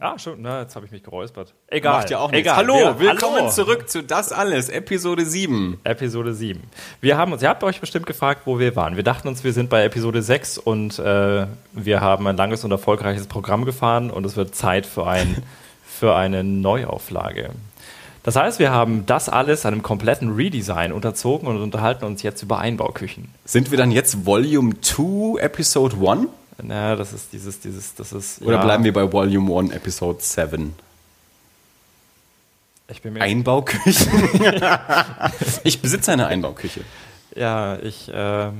Ah, schon. Na, jetzt habe ich mich geräuspert. Egal. Macht ja auch nichts. Egal. Hallo, Wir- willkommen hallo. zurück zu Das Alles, Episode 7. Episode 7. Wir haben uns, ihr habt euch bestimmt gefragt, wo wir waren. Wir dachten uns, wir sind bei Episode 6 und äh, wir haben ein langes und erfolgreiches Programm gefahren und es wird Zeit für, ein, für eine Neuauflage. Das heißt, wir haben das alles einem kompletten Redesign unterzogen und unterhalten uns jetzt über Einbauküchen. Sind wir dann jetzt Volume 2, Episode 1? Na, das ist dieses, dieses, das ist. Oder ja, bleiben wir bei Volume 1, Episode 7? Ich bin mir Einbauküchen? ich besitze eine Einbauküche. Ja, ich. Äh,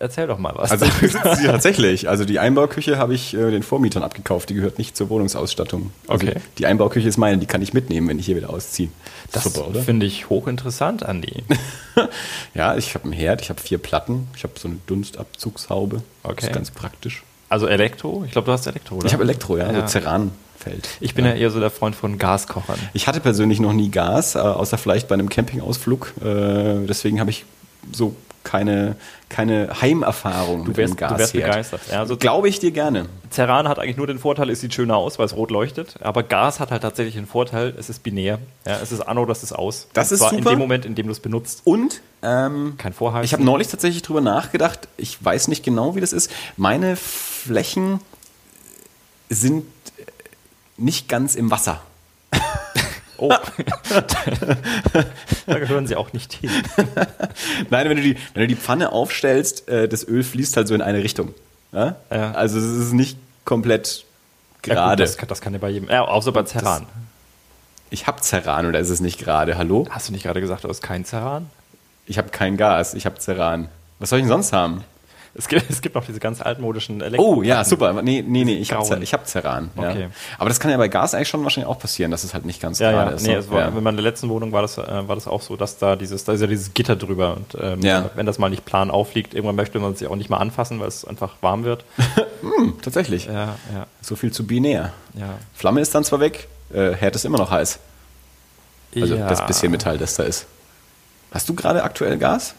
erzähl doch mal was. Also sie tatsächlich. Also die Einbauküche habe ich äh, den Vormietern abgekauft. Die gehört nicht zur Wohnungsausstattung. Also Okay. Die Einbauküche ist meine, die kann ich mitnehmen, wenn ich hier wieder ausziehe. das finde ich hochinteressant, Andi. Ja, ich habe einen Herd, ich habe vier Platten, ich habe so eine Dunstabzugshaube. Okay. Das ist ganz praktisch. Also Elektro? Ich glaube, du hast Elektro, oder? Ich habe Elektro, ja, Ja. so Ceranfeld. Ich bin ja. eher so der Freund von Gaskochern. Ich hatte persönlich noch nie Gas, äh, außer vielleicht bei einem Campingausflug. Äh, deswegen habe ich so keine, keine Heimerfahrung Du wärst, mit dem du wärst begeistert. Ja, also Glaube ich dir gerne. Ceran hat eigentlich nur den Vorteil, es sieht schöner aus, weil es rot leuchtet. Aber Gas hat halt tatsächlich den Vorteil, es ist binär. Ja, es ist an oder es ist aus. Das Und ist zwar super. in dem Moment, in dem du es benutzt. Und ähm, Kein Vorheizen. ich habe neulich tatsächlich drüber nachgedacht. Ich weiß nicht genau, wie das ist. Meine Flächen sind nicht ganz im Wasser. Oh. da gehören sie auch nicht hin. Nein, wenn du die, wenn du die Pfanne aufstellst, äh, das Öl fließt halt so in eine Richtung. Ja? Ja. Also es ist nicht komplett Ja, gerade. gut, das, kann- das kann ja bei jedem. Ja, außer bei Ceran. ich habe Ceran oder ist es nicht gerade? Hallo? Hast du nicht gerade gesagt, du hast kein Ceran? Ich habe kein Gas, ich habe Ceran. Was soll ich denn sonst haben? Es gibt, es gibt noch diese ganz altmodischen Elektro. Oh, ja, super. Nee, nee, nee, ich habe ich hab Ceran. Ja. Okay. Aber das kann ja bei Gas eigentlich schon wahrscheinlich auch passieren, dass es halt nicht ganz Ja, gerade ja, ist. nee, ne? es war, ja. in meiner letzten Wohnung war das, äh, war das auch so, dass da dieses, da ist ja dieses Gitter drüber und ähm, Ja. wenn das mal nicht plan aufliegt, irgendwann möchte man sich auch nicht mal anfassen, weil es einfach warm wird. Tatsächlich. Ja, ja, So viel zu binär. ja. Flamme ist dann zwar weg, äh, Herd ist immer noch heiß. Also ja. das bisschen Metall, das da ist. Hast du gerade aktuell Gas?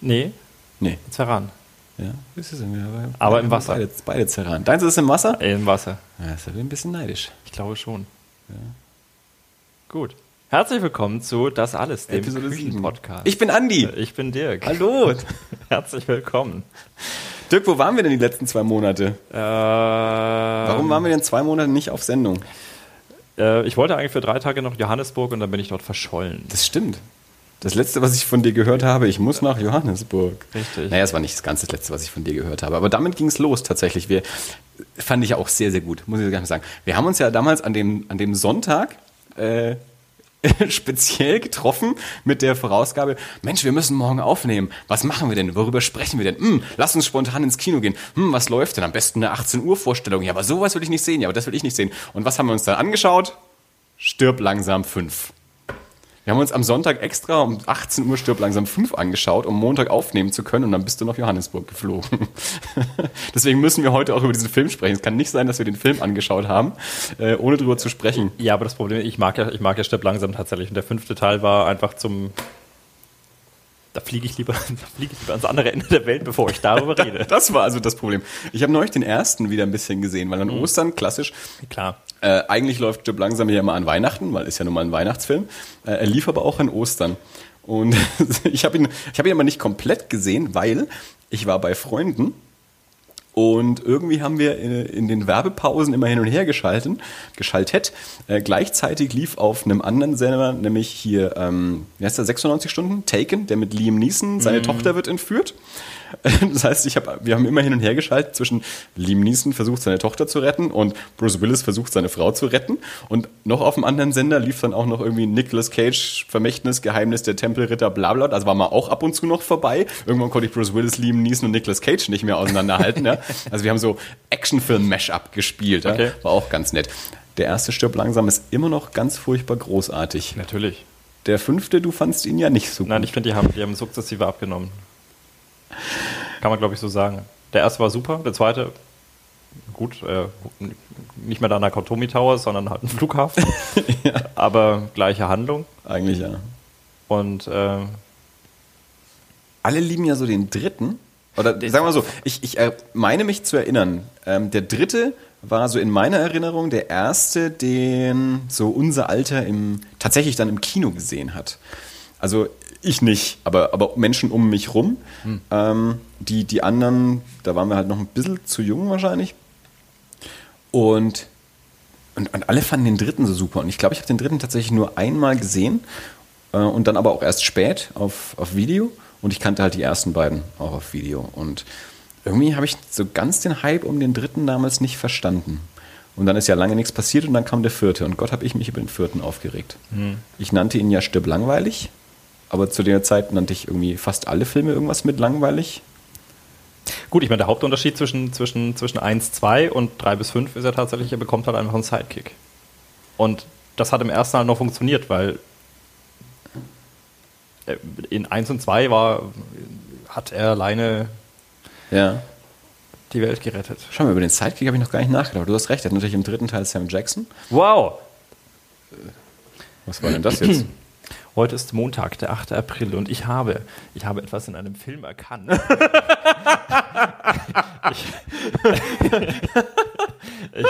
Nee, Nee. Ceran. Ja, ist irgendwie- Aber im Wasser. Beide, beide Ceran. Deins ist im Wasser? Äh, Im Wasser. Ja, ist ja ein bisschen neidisch. Ich glaube schon. Gut. Herzlich willkommen zu Das Alles, dem Episode sieben. Podcast. Ich bin Andi. ich bin Dirk. Hallo. Herzlich willkommen. Dirk, wo waren wir denn die letzten zwei Monate? Äh, Warum waren wir denn zwei Monate nicht auf Sendung? Äh, ich wollte eigentlich für drei Tage nach Johannesburg und dann bin ich dort verschollen. Das stimmt. Das letzte, was ich von dir gehört habe, ich muss nach Johannesburg. Richtig. Naja, es war nicht das ganze letzte, was ich von dir gehört habe. Aber damit ging es los tatsächlich. Wir fand ich ja auch sehr, sehr gut, muss ich gar nicht sagen. Wir haben uns ja damals an dem, an dem Sonntag äh, speziell getroffen mit der Vorausgabe, Mensch, wir müssen morgen aufnehmen. Was machen wir denn? Worüber sprechen wir denn? Hm, lass uns spontan ins Kino gehen. Hm, was läuft denn? Am besten eine 18 Uhr Vorstellung. Ja, aber sowas will ich nicht sehen. Ja, aber das will ich nicht sehen. Und was haben wir uns dann angeschaut? Stirb langsam 5. Wir haben uns am Sonntag extra um 18 Uhr Stirb langsam 5 angeschaut, um Montag aufnehmen zu können und dann bist du nach Johannesburg geflogen. Deswegen müssen wir heute auch über diesen Film sprechen. Es kann nicht sein, dass wir den Film angeschaut haben, äh, ohne drüber zu sprechen. Ja, aber das Problem, ich mag ja, ich mag ja Stepp langsam tatsächlich. Und der fünfte Teil war einfach zum. Da fliege ich lieber, da fliege ich lieber ans andere Ende der Welt, bevor ich darüber rede. Das war also das Problem. Ich habe neulich den ersten wieder ein bisschen gesehen, weil an Ostern, klassisch, Klar. Äh, eigentlich läuft Stirb langsam ja immer an Weihnachten, weil ist ja nun mal ein Weihnachtsfilm. Äh, er lief aber auch an Ostern. Und ich habe ihn, ich habe ihn aber nicht komplett gesehen, weil ich war bei Freunden und irgendwie haben wir in, in den Werbepausen immer hin und her geschalten, geschaltet. Äh, gleichzeitig lief auf einem anderen Sender, nämlich hier, ähm, wie heißt der, 96 Stunden? Taken, der mit Liam Neeson, seine Tochter wird entführt. Das heißt, ich hab, wir haben immer hin und her geschaltet zwischen Liam Neeson versucht seine Tochter zu retten und Bruce Willis versucht seine Frau zu retten. Und noch auf dem anderen Sender lief dann auch noch irgendwie Nicolas Cage, Vermächtnis, Geheimnis der Tempelritter, bla bla. Das war mal auch ab und zu noch vorbei. Irgendwann konnte ich Bruce Willis, Liam Neeson und Nicolas Cage nicht mehr auseinanderhalten. ja. Also wir haben so Actionfilm-Mash-up gespielt. Ja. Okay. War auch ganz nett. Der erste Stirb langsam ist immer noch ganz furchtbar großartig. Natürlich. Der fünfte, du fandst ihn ja nicht so gut. Nein, ich finde, die haben, die haben sukzessive abgenommen. Kann man, glaube ich, so sagen. Der erste war super, der zweite, gut, äh, nicht mehr der Nakatomi Tower, sondern halt ein Flughafen. Aber gleiche Handlung. Eigentlich ja. Und äh, alle lieben ja so den dritten. Oder sagen wir mal so, ich, ich äh, meine mich zu erinnern, ähm, der dritte war so in meiner Erinnerung der erste, den so unser Alter im, tatsächlich dann im Kino gesehen hat. Also ich nicht, aber, aber Menschen um mich rum. Hm. Ähm, die, die anderen, da waren wir halt noch ein bisschen zu jung wahrscheinlich. Und, und, und alle fanden den dritten so super. Und ich glaube, ich habe den dritten tatsächlich nur einmal gesehen äh, und dann aber auch erst spät auf, auf Video. Und ich kannte halt die ersten beiden auch auf Video. Und irgendwie habe ich so ganz den Hype um den dritten damals nicht verstanden. Und dann ist ja lange nichts passiert und dann kam der vierte. Und Gott habe ich mich über den vierten aufgeregt. Hm. Ich nannte ihn ja Stipp langweilig, aber zu der Zeit nannte ich irgendwie fast alle Filme irgendwas mit langweilig. Gut, ich meine, der Hauptunterschied zwischen, zwischen, zwischen 1, 2 und 3 bis 5 ist ja tatsächlich, er bekommt halt einfach einen Sidekick. Und das hat im ersten halt noch funktioniert, weil äh, in 1 und 2 war, hat er alleine ja. die Welt gerettet. Schau mal, über den Sidekick habe ich noch gar nicht nachgedacht. Du hast recht, er hat natürlich im dritten Teil Sam Jackson. Wow! Was war denn das jetzt? Heute ist Montag, der 8. April und ich habe, ich habe etwas in einem Film erkannt. ich, ich,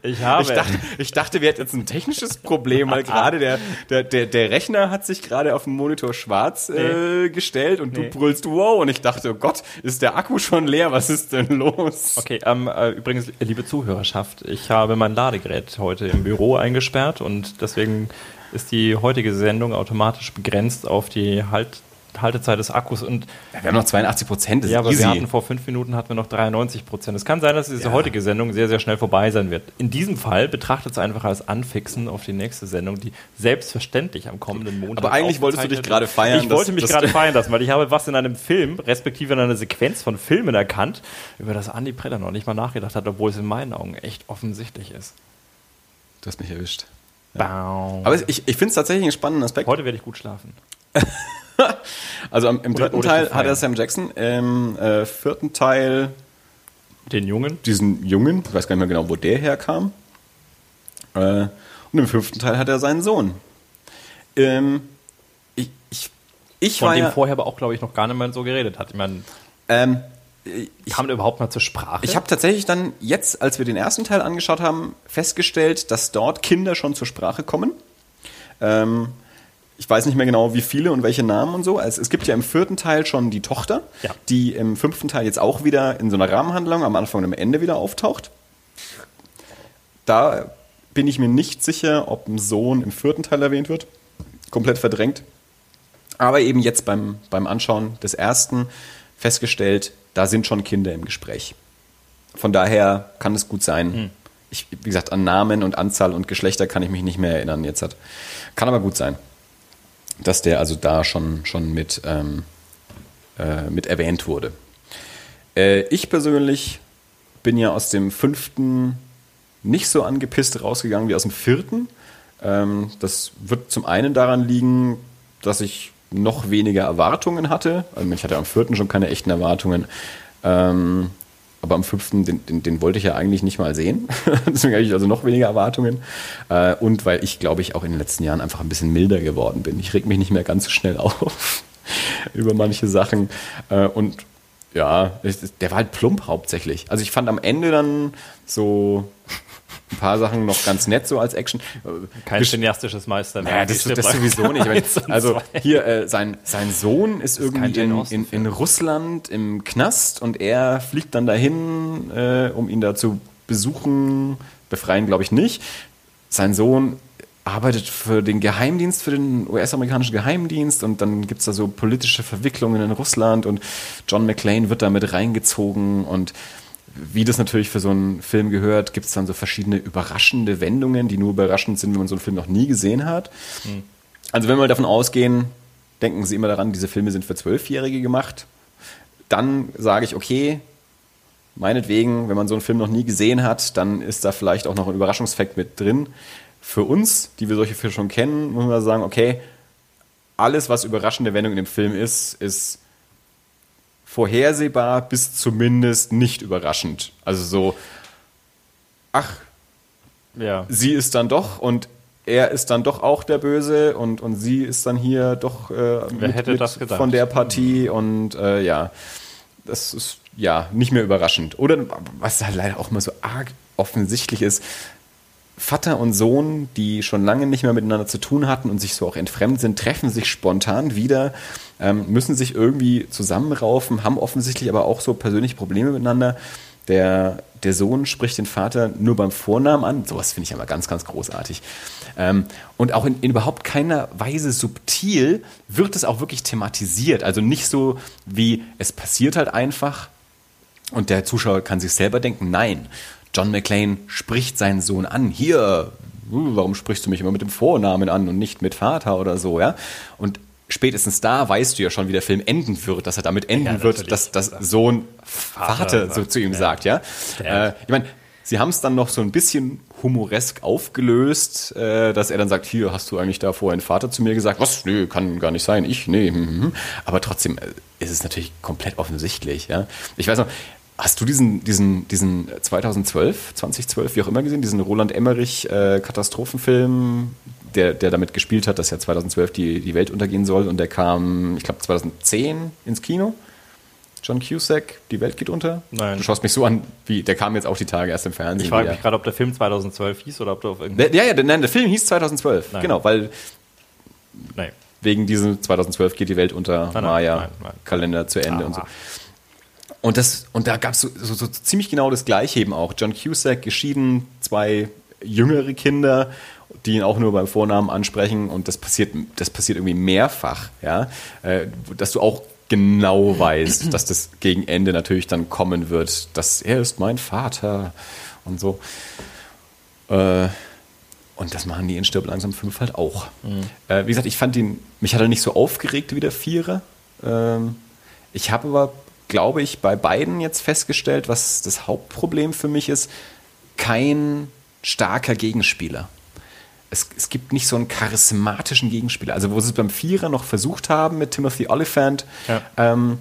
ich, habe. Ich dachte, ich dachte, wir hätten jetzt ein technisches Problem, weil gerade der, der, der, der Rechner hat sich gerade auf dem Monitor schwarz äh, gestellt und nee. du brüllst wow und ich dachte, oh Gott, ist der Akku schon leer? Was ist denn los? Okay, ähm, äh, übrigens, liebe Zuhörerschaft, ich habe mein Ladegerät heute im Büro eingesperrt und deswegen ist die heutige Sendung automatisch begrenzt auf die halt Haltezeit des Akkus. Und ja, wir haben noch 82 Prozent. Ja, aber easy. wir hatten vor fünf Minuten hatten wir noch 93 Prozent. Es kann sein, dass diese ja. heutige Sendung sehr, sehr schnell vorbei sein wird. In diesem Fall betrachtet es einfach als Anfixen auf die nächste Sendung, die selbstverständlich am kommenden Montag. Aber eigentlich wolltest du dich gerade feiern. Ich wollte mich gerade feiern lassen, weil ich habe was in einem Film, respektive in einer Sequenz von Filmen erkannt, über das Andy Preller noch nicht mal nachgedacht hat, obwohl es in meinen Augen echt offensichtlich ist. Du hast mich erwischt. Ja. Aber ich, ich finde es tatsächlich einen spannenden Aspekt. Heute werde ich gut schlafen. also im, im dritten Teil hat er Sam Jackson, im äh, vierten Teil den Jungen. Diesen Jungen, ich weiß gar nicht mehr genau, wo der herkam. Äh, und im fünften Teil hat er seinen Sohn. Ähm, ich, ich, ich Von dem ja, vorher aber auch, glaube ich, noch gar nicht mehr so geredet hat. Ich meine, ähm, ich, kam der überhaupt mal zur Sprache? Ich habe tatsächlich dann jetzt, als wir den ersten Teil angeschaut haben, festgestellt, dass dort Kinder schon zur Sprache kommen. Ähm, ich weiß nicht mehr genau, wie viele und welche Namen und so. Also es gibt ja im vierten Teil schon die Tochter, ja. die im fünften Teil jetzt auch wieder in so einer Rahmenhandlung am Anfang und am Ende wieder auftaucht. Da bin ich mir nicht sicher, ob ein Sohn im vierten Teil erwähnt wird. Komplett verdrängt. Aber eben jetzt beim, beim Anschauen des ersten festgestellt, da sind schon Kinder im Gespräch. Von daher kann es gut sein. Hm. Ich, wie gesagt, an Namen und Anzahl und Geschlechter kann ich mich nicht mehr erinnern jetzt. Hat. Kann aber gut sein dass der also da schon, schon mit, ähm, äh, mit erwähnt wurde. Äh, ich persönlich bin ja aus dem fünften nicht so angepisst rausgegangen wie aus dem vierten. Ähm, das wird zum einen daran liegen, dass ich noch weniger Erwartungen hatte. Also ich hatte am vierten schon keine echten Erwartungen. Ähm, aber am fünften, den, den, den, wollte ich ja eigentlich nicht mal sehen. Deswegen habe ich also noch weniger Erwartungen. Äh, und weil ich, glaube ich, auch in den letzten Jahren einfach ein bisschen milder geworden bin. Ich reg mich nicht mehr ganz so schnell auf über manche Sachen. Äh, und ja, der war halt plump hauptsächlich. Also ich fand am Ende dann so ein paar Sachen noch ganz nett so als Action. Kein cineastisches Meister. Naja, das, das sowieso nicht. also hier, äh, sein, sein Sohn ist, ist irgendwie in, in, in, Russland im Knast und er fliegt dann dahin, äh, um ihn da zu besuchen. Befreien glaube ich nicht. Sein Sohn arbeitet für den Geheimdienst, für den US-amerikanischen Geheimdienst und dann gibt es da so politische Verwicklungen in Russland und John McClane wird da mit reingezogen und wie das natürlich für so einen Film gehört, gibt es dann so verschiedene überraschende Wendungen, die nur überraschend sind, wenn man so einen Film noch nie gesehen hat. Mhm. Also wenn wir davon ausgehen, denken Sie immer daran, diese Filme sind für Zwölfjährige gemacht, dann sage ich, okay, meinetwegen, wenn man so einen Film noch nie gesehen hat, dann ist da vielleicht auch noch ein Überraschungsfakt mit drin. Für uns, die wir solche Filme schon kennen, muss man sagen, okay, alles, was überraschende Wendung in dem Film ist, ist vorhersehbar bis zumindest nicht überraschend. Also so, ach, ja. sie ist dann doch und er ist dann doch auch der Böse und, und sie ist dann hier doch äh, mit, hätte das gedacht? von der Partie und äh, ja, das ist ja, nicht mehr überraschend. Oder was halt leider auch immer so arg offensichtlich ist, Vater und Sohn, die schon lange nicht mehr miteinander zu tun hatten und sich so auch entfremdet sind, treffen sich spontan wieder, ähm, müssen sich irgendwie zusammenraufen, haben offensichtlich aber auch so persönliche Probleme miteinander. Der, der Sohn spricht den Vater nur beim Vornamen an. Sowas finde ich immer ganz, ganz großartig. Ähm, und auch in, in, überhaupt keiner Weise subtil wird es auch wirklich thematisiert. Also nicht so wie es passiert halt einfach und der Zuschauer kann sich selber denken, nein, John McClane spricht seinen Sohn an. Hier, hm, warum sprichst du mich immer mit dem Vornamen an und nicht mit Vater oder so, ja? Und spätestens da weißt du ja schon, wie der Film enden wird, dass er damit enden ja, wird, dass das Sohn Vater, Vater so zu ihm ja. sagt, ja? Äh, ich meine, sie haben es dann noch so ein bisschen humoresk aufgelöst, äh, dass er dann sagt, hier, hast du eigentlich da vorher ein Vater zu mir gesagt? Was? Nö, kann gar nicht sein. Ich? Nee. Hm, hm, hm. Aber trotzdem äh, ist es natürlich komplett offensichtlich, ja? Ich weiß noch, Hast du diesen, diesen, diesen 2012, 2012, wie auch immer gesehen, diesen Roland Emmerich äh, Katastrophenfilm, der, der damit gespielt hat, dass ja 2012 die, die Welt untergehen soll und der kam, ich glaube, 2010 ins Kino? John Cusack, Die Welt geht unter? Nein. Du schaust mich so an, wie der kam jetzt auch die Tage erst im Fernsehen. Ich frage mich gerade, ob der Film 2012 hieß oder ob du auf irgendwie. Ja, ja, nein, der Film hieß 2012. Nein. Genau, weil. Nein. Wegen diesem 2012 geht die Welt unter Maya-Kalender zu Ende ah. und so. Und, das, und da gab es so, so, so, ziemlich genau das Gleiche eben auch. John Cusack, geschieden, zwei jüngere Kinder, die ihn auch nur beim Vornamen ansprechen und das passiert, das passiert irgendwie mehrfach, ja, äh, dass du auch genau weißt, dass das gegen Ende natürlich dann kommen wird, dass er ist mein Vater und so. Äh, und das machen die in Stirb langsam 5 halt auch. Mhm. Äh, wie gesagt, ich fand ihn, mich hat er nicht so aufgeregt wie der Vierer. Ähm, ich habe aber glaube ich, bei beiden jetzt festgestellt, was das Hauptproblem für mich ist, kein starker Gegenspieler. Es, es, gibt nicht so einen charismatischen Gegenspieler. Also, wo sie es beim Vierer noch versucht haben mit Timothy Oliphant, ja. ähm,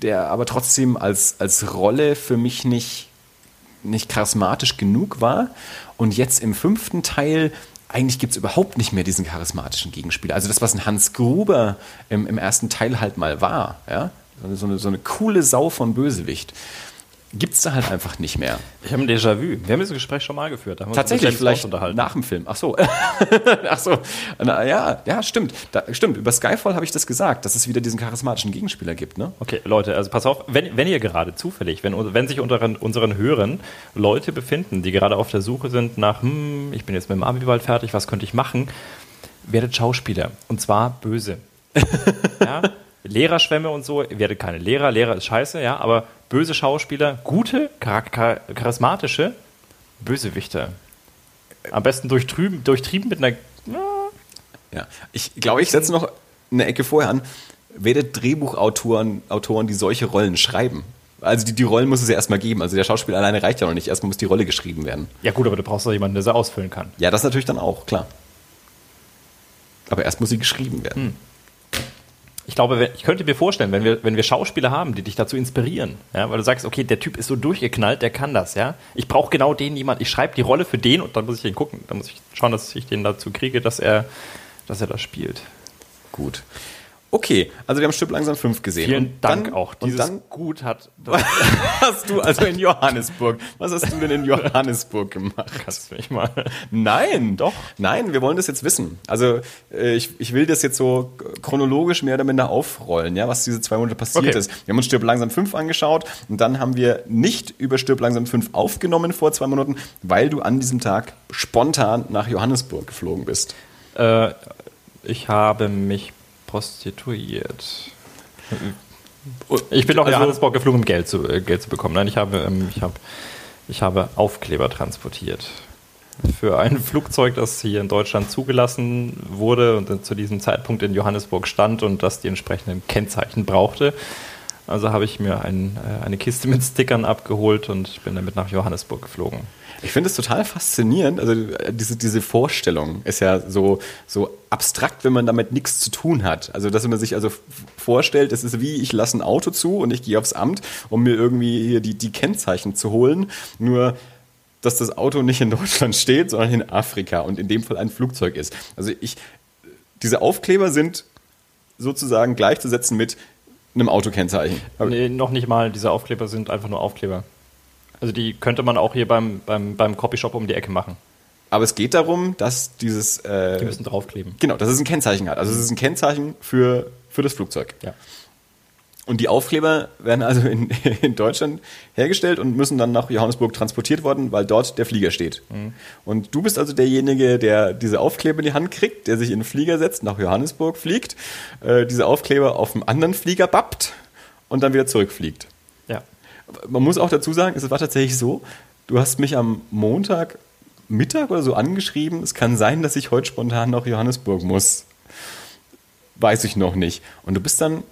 der aber trotzdem als, als Rolle für mich nicht, nicht charismatisch genug war. Und jetzt im fünften Teil eigentlich gibt es überhaupt nicht mehr diesen charismatischen Gegenspieler. Also das, was ein Hans Gruber im, im ersten Teil halt mal war, ja, so eine, so eine coole Sau von Bösewicht. Gibt es da halt einfach nicht mehr. Ich habe ein Déjà-vu. Wir haben dieses Gespräch schon mal geführt. Tatsächlich, vielleicht nach dem Film. Ach so. Ach so. Na, ja, ja, stimmt. Da, stimmt. Über Skyfall habe ich das gesagt, dass es wieder diesen charismatischen Gegenspieler gibt. Ne? Okay, Leute, also pass auf, wenn, wenn ihr gerade zufällig, wenn, wenn sich unter unseren Hörern Leute befinden, die gerade auf der Suche sind nach, hm, ich bin jetzt mit dem Abi bald fertig, was könnte ich machen, werdet Schauspieler. Und zwar böse. ja? Lehrerschwämme und so, ihr werdet keine Lehrer, Lehrer ist scheiße, ja, aber böse Schauspieler, gute, charismatische Bösewichter. Am besten durchtrieben, durchtrieben mit einer. Ja, ich glaube, ich setze noch eine Ecke vorher an. Werdet Drehbuchautoren, Autoren, die solche Rollen schreiben. Also die, die Rollen muss es ja erstmal geben. Also der Schauspieler alleine reicht ja noch nicht. Erstmal muss die Rolle geschrieben werden. Ja gut, aber du brauchst doch jemanden, der sie ausfüllen kann. Ja, das natürlich dann auch, klar. Aber erst muss sie geschrieben werden. Hm ich glaube, ich könnte mir vorstellen, wenn wir, wenn wir Schauspieler haben, die dich dazu inspirieren, ja, weil du sagst, okay, der Typ ist so durchgeknallt, der kann das, ja. Ich brauche genau den jemand, ich schreibe die Rolle für den und dann muss ich den gucken, dann muss ich schauen, dass ich den dazu kriege, dass er, dass er das spielt. Gut. Okay, also wir haben Stück langsam 5 gesehen. Vielen und Dank dann, auch. Dieses und dann gut hat. hast du also in Johannesburg? Was hast du denn in Johannesburg gemacht? Kannst du mich mal? Nein, doch. Nein, wir wollen das jetzt wissen. Also äh, ich, ich will das jetzt so chronologisch mehr oder minder aufrollen, ja, was diese zwei Monate passiert okay. ist. Wir haben uns Stirb langsam 5 angeschaut und dann haben wir nicht über Stirb langsam 5 aufgenommen vor zwei Monaten, weil du an diesem Tag spontan nach Johannesburg geflogen bist. Äh, ich habe mich prostituiert. Ich bin auch also, in Johannesburg geflogen, um Geld zu, äh, Geld zu bekommen. Nein, ich habe, ähm, ich, habe, ich habe Aufkleber transportiert. Für ein Flugzeug, das hier in Deutschland zugelassen wurde und zu diesem Zeitpunkt in Johannesburg stand und das die entsprechenden Kennzeichen brauchte. Also habe ich mir ein, äh, eine Kiste mit Stickern abgeholt und bin damit nach Johannesburg geflogen. Ich finde es total faszinierend. Also äh, diese, diese Vorstellung ist ja so, so abstrakt, wenn man damit nichts zu tun hat. Also dass man sich also vorstellt, es ist wie, ich lasse ein Auto zu und ich gehe aufs Amt, um mir irgendwie hier die, die Kennzeichen zu holen. Nur dass das Auto nicht in Deutschland steht, sondern in Afrika und in dem Fall ein Flugzeug ist. Also ich, diese Aufkleber sind sozusagen gleichzusetzen mit einem Autokennzeichen. Nee, noch nicht mal. Diese Aufkleber sind einfach nur Aufkleber. Also die könnte man auch hier beim, beim, beim Copyshop um die Ecke machen. Aber es geht darum, dass dieses. Äh, Die müssen draufkleben. genau, dass es ein Kennzeichen hat. Also es ist ein Kennzeichen für, für das Flugzeug. Ja. Und die Aufkleber werden also in, in Deutschland hergestellt und müssen dann nach Johannesburg transportiert worden, weil dort der Flieger steht. Und du bist also derjenige, der diese Aufkleber in die Hand kriegt, der sich in den Flieger setzt, nach Johannesburg fliegt, äh, diese Aufkleber auf einen anderen Flieger bappt und dann wieder zurückfliegt. Man muss auch dazu sagen, es war tatsächlich so, du hast mich am Montag Mittag oder so angeschrieben, es kann sein, dass ich heute spontan nach Johannesburg muss. Weiß ich noch nicht. Und du bist dann,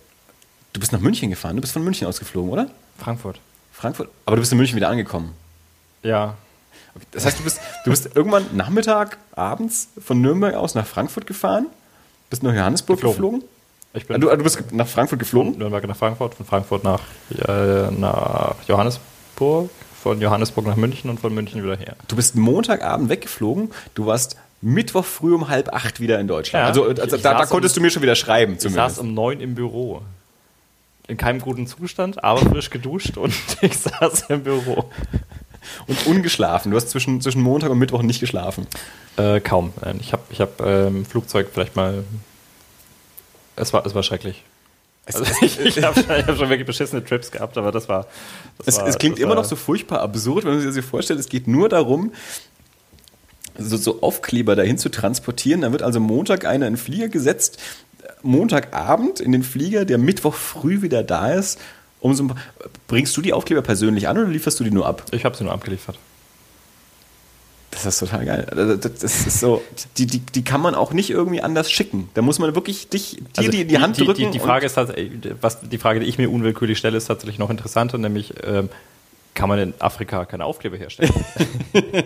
du bist nach München gefahren, du bist von München ausgeflogen, oder? Frankfurt. Frankfurt? Aber du bist in München wieder angekommen. Ja. Okay. Das heißt, du bist, du bist irgendwann Nachmittag, abends von Nürnberg aus nach Frankfurt gefahren, bist nach Johannesburg Geflogen. geflogen. Ich Ah, bin Du, ah, du bist nach Frankfurt von geflogen? Nürnberg nach Frankfurt, von Frankfurt nach, äh, nach Johannesburg, von Johannesburg nach München und von München wieder her. Du bist Montagabend weggeflogen, du warst Mittwoch früh um halb acht wieder in Deutschland. Ja, also ich- also ich da, da konntest um- du mir schon wieder schreiben Ich zumindest. saß um neun im Büro. In keinem guten Zustand, aber frisch geduscht und ich saß im Büro. Und ungeschlafen. Du hast zwischen, zwischen Montag und Mittwoch nicht geschlafen. Äh, kaum. Ich habe ich hab, ähm, Flugzeug vielleicht mal. Es war, es war schrecklich. Also ich ich habe schon, hab schon wirklich beschissene Trips gehabt, aber das war. Das Es, war, es klingt immer war, noch so furchtbar absurd, wenn man sich das sich vorstellt. Es geht nur darum, so, so Aufkleber dahin zu transportieren. Da wird also Montag einer in den Flieger gesetzt, Montagabend in den Flieger, der Mittwoch früh wieder da ist. Um so, bringst du die Aufkleber persönlich an oder lieferst du die nur ab? Ich habe sie nur abgeliefert. Das ist total geil. Also, Das ist so, die, die, die kann man auch nicht irgendwie anders schicken. Da muss man wirklich dich, dir Also die in die Hand die, drücken. Die, die Frage ist was die Frage, die ich mir unwillkürlich stelle, ist tatsächlich noch interessanter, nämlich ähm, kann man in Afrika keine Aufkleber herstellen? Nein,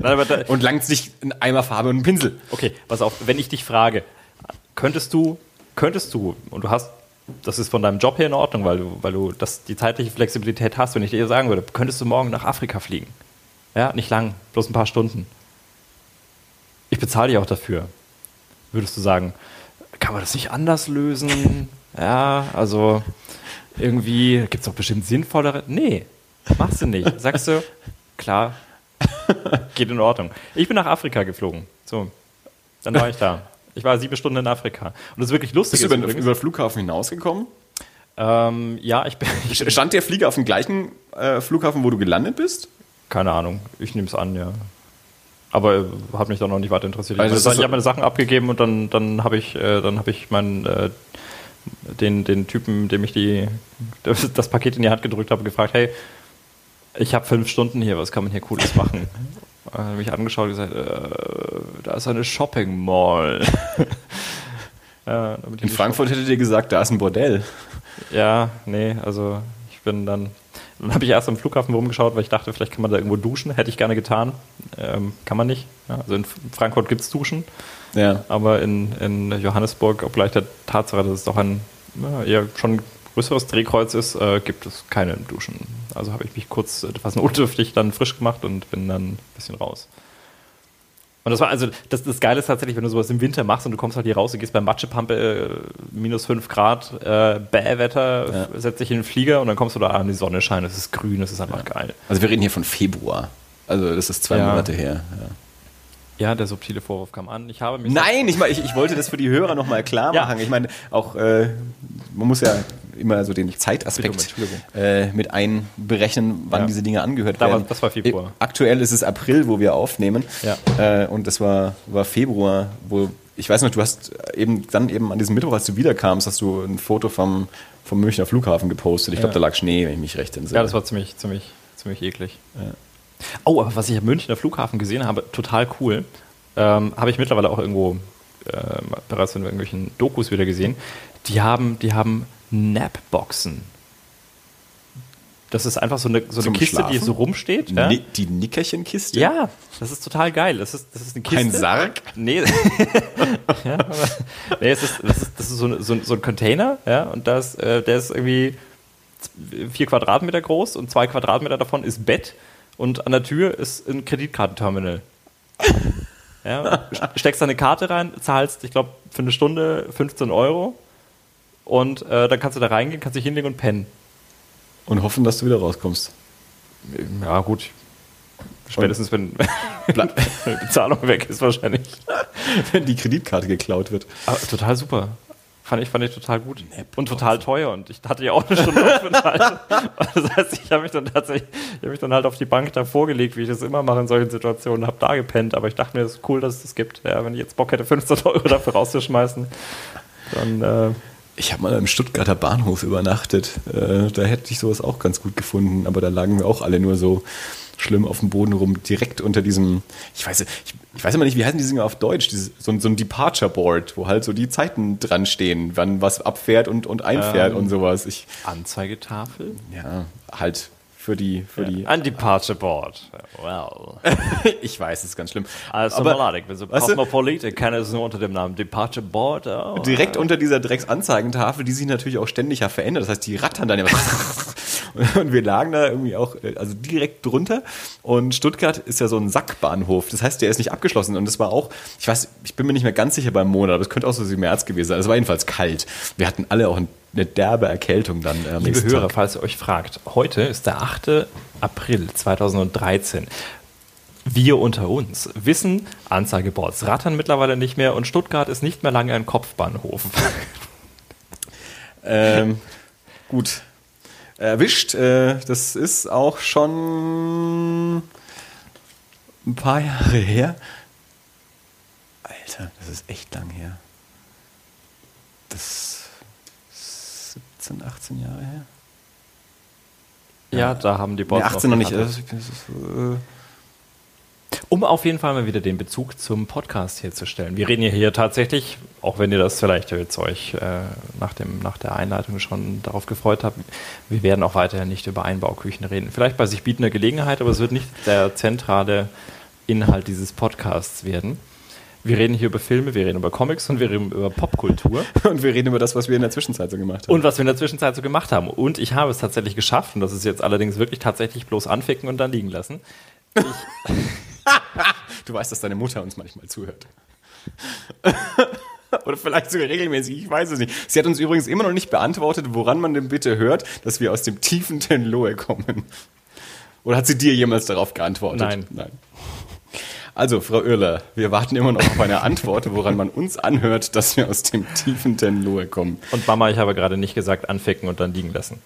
aber da, und, und langt sich ein Eimer Farbe und einen Pinsel. Okay, pass auf, wenn ich dich frage, könntest du, könntest du, und du hast, das ist von deinem Job her in Ordnung, weil du, weil du das, die zeitliche Flexibilität hast, wenn ich dir sagen würde, könntest du morgen nach Afrika fliegen? Ja, nicht lang, bloß ein paar Stunden. Ich bezahle dich auch dafür. Würdest du sagen, kann man das nicht anders lösen? Ja, also irgendwie gibt es doch bestimmt sinnvollere. Nee, machst du nicht. Sagst du, klar, geht in Ordnung. Ich bin nach Afrika geflogen. So, dann war ich da. Ich war sieben Stunden in Afrika. Und das ist wirklich lustig. Bist du über, übrigens- über den Flughafen hinausgekommen? ähm, ja, ich bin. Stand der Flieger auf dem gleichen äh, Flughafen, wo du gelandet bist? Keine Ahnung, ich nehme es an, ja. Aber äh, hat mich dann noch nicht weiter interessiert. Also ich habe meine Sachen abgegeben und dann, dann habe ich, äh, dann habe ich meinen, äh, den, den Typen, dem ich die, das, das Paket in die Hand gedrückt habe, gefragt, hey, ich habe fünf Stunden hier, was kann man hier Cooles machen? Er hat mich angeschaut und gesagt, äh, da ist eine Shopping Mall. ja, In Frankfurt hättet ihr gesagt, da ist ein Bordell. ja, nee, also ich bin dann. Dann habe ich erst am Flughafen rumgeschaut, weil ich dachte, vielleicht kann man da irgendwo duschen. Hätte ich gerne getan. Ähm, kann man nicht. Ja, also in Frankfurt gibt es Duschen, Ja. aber in, in Johannesburg, obgleich der Tatsache, dass es doch ein ja, eher schon größeres Drehkreuz ist, äh, gibt es keine Duschen. Also habe ich mich kurz etwas notdürftig dann frisch gemacht und bin dann ein bisschen raus. Und das war also, das, das Geile ist tatsächlich, wenn du sowas im Winter machst und du kommst halt hier raus, du gehst bei Matschepampe, äh, minus 5 Grad, äh, Bähwetter, Ja. setzt dich in den Flieger und dann kommst du da an, die Sonne scheint, es ist grün, es ist einfach geil. Also wir reden hier von Februar. Also das ist zwei Ja. Monate her. Ja. Ja, der subtile Vorwurf kam an. Ich habe mich Nein, ich, mein, ich, ich wollte das für die Hörer nochmal klar Ja. machen. Ich meine, auch äh, man muss ja immer so den um Zeitaspekt äh, mit einberechnen, wann Ja. diese Dinge angehört Da war- werden. das war Februar. Aktuell ist es April, wo wir aufnehmen. Ja. Äh, und das war, war Februar, wo ich weiß noch, du hast eben dann eben an diesem Mittwoch, als du wiederkamst, hast du ein Foto vom, vom Münchner Flughafen gepostet. Ich glaube, Ja. da lag Schnee, wenn ich mich recht entsinne. Ja, das war ziemlich, ziemlich, ziemlich eklig. Oh, aber was ich am Münchner Flughafen gesehen habe, total cool, ähm, habe ich mittlerweile auch irgendwo äh, bereits in irgendwelchen Dokus wieder gesehen. Die haben, die haben Napboxen. Das ist einfach so eine, so eine Kiste, die Schlafen? so rumsteht. Ja? Ni die Nickerchenkiste? ja, das ist total geil. Das ist, das ist eine Kiste. Ein Sarg? Nee, ja, aber, nee es ist, das ist, das ist so, ein- so, so ein Container, ja, und das, äh, der ist irgendwie vier Quadratmeter groß und zwei Quadratmeter davon ist Bett und an der Tür ist ein Kreditkartenterminal. Ja, st- steckst da eine Karte rein, zahlst, ich glaube, für eine Stunde 15 Euro Und äh, dann kannst du da reingehen, kannst dich hinlegen und pennen. Und hoffen, dass du wieder rauskommst. Ja, gut. Spätestens, wenn, wenn die Bezahlung weg ist, wahrscheinlich. Wenn die Kreditkarte geklaut wird. Aber total super. Fand ich, fand ich total gut. Und total teuer. Und ich hatte ja auch eine Stunde Aufenthalt. Das heißt, ich habe mich dann tatsächlich, ich habe mich dann halt auf die Bank davor gelegt, wie ich das immer mache in solchen Situationen, habe da gepennt. Aber ich dachte mir, es ist cool, dass es das gibt. Ja, wenn ich jetzt Bock hätte, 15 Euro dafür rauszuschmeißen, dann. Äh, ich habe mal im Stuttgarter Bahnhof übernachtet. Äh, da hätte ich sowas auch ganz gut gefunden. Aber da lagen wir auch alle nur so schlimm auf dem Boden rum, direkt unter diesem, ich weiß, ich, ich weiß immer nicht, wie heißen die Dinger auf Deutsch, Dieses, so, so, ein Departure Board, wo halt so die Zeiten dran stehen, wann was abfährt und, und einfährt ähm, und sowas. Ich, Anzeigetafel? Ja, halt für die, für ja. die. Ein Departure Board. Well. ich weiß, es ist ganz schlimm. Also Aber, Melodic, wenn so Cosmopolite kennen es nur unter dem Namen Departure Board. Oh, direkt unter dieser Drecksanzeigentafel, die sich natürlich auch ständig ja verändert. Das heißt, die rattern dann ja. und wir lagen da irgendwie auch, also direkt drunter. Und Stuttgart ist ja so ein Sackbahnhof. Das heißt, der ist nicht abgeschlossen. Und es war auch, ich weiß, ich bin mir nicht mehr ganz sicher beim Monat, aber es könnte auch so im März gewesen sein. Es war jedenfalls kalt. Wir hatten alle auch ein eine derbe Erkältung dann. Äh, Liebe Hörer, Tag. falls ihr euch fragt, heute ist der 8. April 2013. Wir unter uns wissen, Anzeigeboards rattern mittlerweile nicht mehr und Stuttgart ist nicht mehr lange ein Kopfbahnhof. ähm, gut. Erwischt. Äh, das ist auch schon ein paar Jahre her. Alter, das ist echt lang her. Das 17, 18 Jahre her. Ja, ja da haben die Bots nee, 18 noch nicht. Das ist, das ist, äh um auf jeden Fall mal wieder den Bezug zum Podcast herzustellen. Wir reden ja hier tatsächlich, auch wenn ihr das vielleicht jetzt euch äh, nach, dem, nach der Einleitung schon darauf gefreut habt, wir werden auch weiterhin nicht über Einbauküchen reden. Vielleicht bei sich bietender Gelegenheit, aber es wird nicht der zentrale Inhalt dieses Podcasts werden. Wir reden hier über Filme, wir reden über Comics und wir reden über Popkultur. Und wir reden über das, was wir in der Zwischenzeit so gemacht haben. Und was wir in der Zwischenzeit so gemacht haben. Und ich habe es tatsächlich geschafft, und das ist jetzt allerdings wirklich tatsächlich bloß anficken und dann liegen lassen. du weißt, dass deine Mutter uns manchmal zuhört. Oder vielleicht sogar regelmäßig, ich weiß es nicht. Sie hat uns übrigens immer noch nicht beantwortet, woran man denn bitte hört, dass wir aus dem tiefen Tenlohe kommen. Oder hat sie dir jemals darauf geantwortet? Nein. Nein. Also, Frau Oehler, wir warten immer noch auf eine Antwort, woran man uns anhört, dass wir aus dem tiefen Tenlohe kommen. Und Mama, ich habe gerade nicht gesagt, anficken und dann liegen lassen.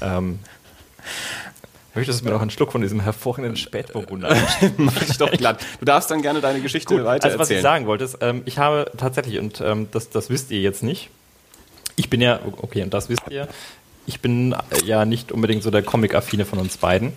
ähm, Möchtest du mir noch einen Schluck von diesem hervorragenden Spätburgunder? Mach ich doch glatt. Du darfst dann gerne deine Geschichte Gut, weiter Also was ich sagen wollte, ist, ähm, ich habe tatsächlich, und ähm, das, das wisst ihr jetzt nicht, ich bin ja, okay, und das wisst ihr, ich bin äh, ja nicht unbedingt so der Comic-Affine von uns beiden.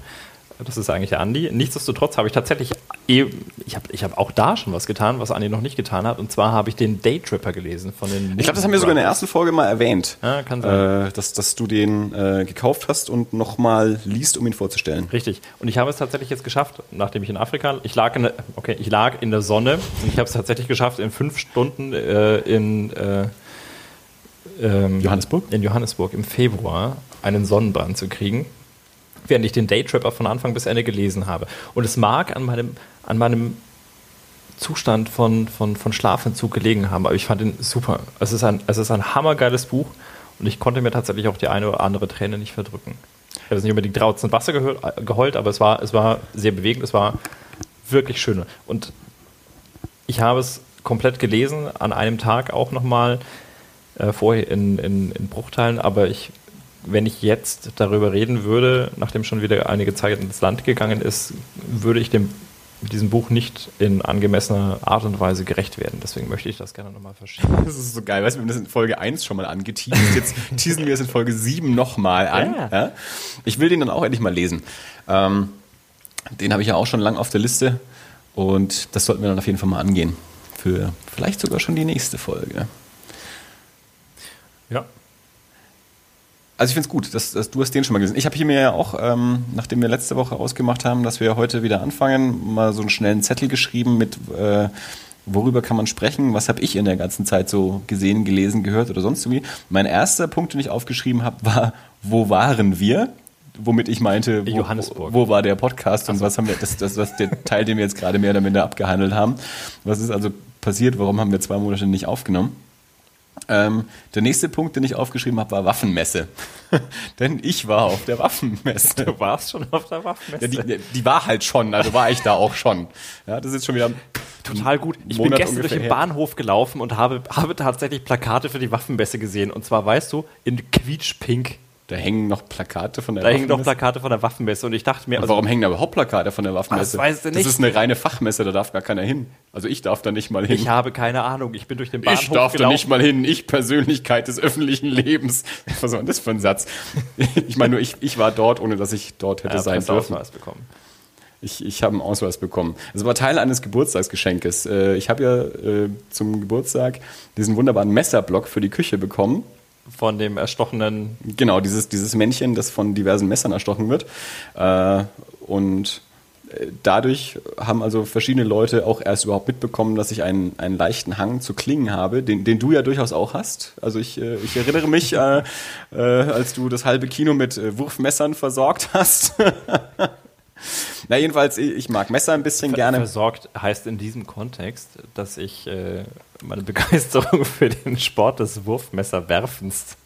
Das ist eigentlich der Andi. Nichtsdestotrotz habe ich tatsächlich, eh, ich habe ich hab auch da schon was getan, was Andi noch nicht getan hat. Und zwar habe ich den Daytripper gelesen von den. Ich glaube, das haben wir sogar in der ersten Folge mal erwähnt. Ja, kann sein. Äh, dass, dass du den äh, gekauft hast und nochmal liest, um ihn vorzustellen. Richtig. Und ich habe es tatsächlich jetzt geschafft, nachdem ich in Afrika, ich lag in der, okay, ich lag in der Sonne und ich habe es tatsächlich geschafft, in fünf Stunden äh, in äh, ähm, Johannesburg? In Johannesburg im Februar einen Sonnenbrand zu kriegen während ich den Daytrapper von Anfang bis Ende gelesen habe. Und es mag an meinem, an meinem Zustand von, von, von Schlafentzug gelegen haben, aber ich fand ihn super. Es ist, ein, es ist ein hammergeiles Buch und ich konnte mir tatsächlich auch die eine oder andere Träne nicht verdrücken. Ich habe jetzt nicht unbedingt draußen Wasser geheult, aber es war, es war sehr bewegend, es war wirklich schön. Und ich habe es komplett gelesen, an einem Tag auch nochmal, äh, vorher in, in, in Bruchteilen, aber ich wenn ich jetzt darüber reden würde, nachdem schon wieder einige Zeit ins Land gegangen ist, würde ich dem diesem Buch nicht in angemessener Art und Weise gerecht werden. Deswegen möchte ich das gerne nochmal verschieben. Das ist so geil. Weißt du, wir haben das in Folge 1 schon mal angeteased. Jetzt teasen wir es in Folge 7 nochmal an. Ja. Ja? Ich will den dann auch endlich mal lesen. Ähm, den habe ich ja auch schon lang auf der Liste. Und das sollten wir dann auf jeden Fall mal angehen. Für vielleicht sogar schon die nächste Folge. Ja, also ich finde es gut, dass, dass, du hast den schon mal gelesen. Ich habe hier mir ja auch, ähm, nachdem wir letzte Woche ausgemacht haben, dass wir heute wieder anfangen, mal so einen schnellen Zettel geschrieben mit, äh, worüber kann man sprechen, was habe ich in der ganzen Zeit so gesehen, gelesen, gehört oder sonst irgendwie. Mein erster Punkt, den ich aufgeschrieben habe, war, wo waren wir? Womit ich meinte, wo, Johannesburg. wo war der Podcast und so. was haben wir, das, das, das der Teil, den wir jetzt gerade mehr oder minder abgehandelt haben. Was ist also passiert? Warum haben wir zwei Monate nicht aufgenommen? Ähm, der nächste Punkt, den ich aufgeschrieben habe, war Waffenmesse. Denn ich war auf der Waffenmesse. Du warst schon auf der Waffenmesse. Ja, die, die war halt schon, also war ich da auch schon. Ja, das ist schon wieder total gut. Ich Monat bin gestern durch den her. Bahnhof gelaufen und habe, habe tatsächlich Plakate für die Waffenmesse gesehen. Und zwar, weißt du, in quietschpink. Da hängen noch Plakate von der Da hingen doch Waffenmesse. Plakate von der Waffenmesse. Und ich dachte mir, also, warum hängen da überhaupt Plakate von der Waffenmesse? Das weißt du Das nicht. ist eine reine Fachmesse, da darf gar keiner hin. Also ich darf da nicht mal hin. ich habe keine Ahnung. Ich bin durch den Bahnhof Ich darf da gelaufen. nicht mal hin. Ich Persönlichkeit des öffentlichen Lebens. Was war denn das für ein Satz? Ich meine nur, ich, ich war dort, ohne dass ich dort hätte ja, sein dürfen. Presseausweis bekommen. Ich, ich habe einen Ausweis bekommen. Das war Teil eines Geburtstagsgeschenkes. Äh, Ich habe ja äh, zum Geburtstag diesen wunderbaren Messerblock für die Küche bekommen. Von dem erstochenen Genau, dieses, dieses Männchen, das von diversen Messern erstochen wird. Äh, Und äh, dadurch haben also verschiedene Leute auch erst überhaupt mitbekommen, dass ich einen, einen leichten Hang zu Klingen habe, den, den du ja durchaus auch hast. Also ich, äh, ich erinnere mich, äh, äh, als du das halbe Kino mit äh, Wurfmessern versorgt hast. Na jedenfalls, ich ich mag Messer ein bisschen gerne. versorgt heißt in diesem Kontext, dass ich äh, meine Begeisterung für den Sport des Wurfmesserwerfens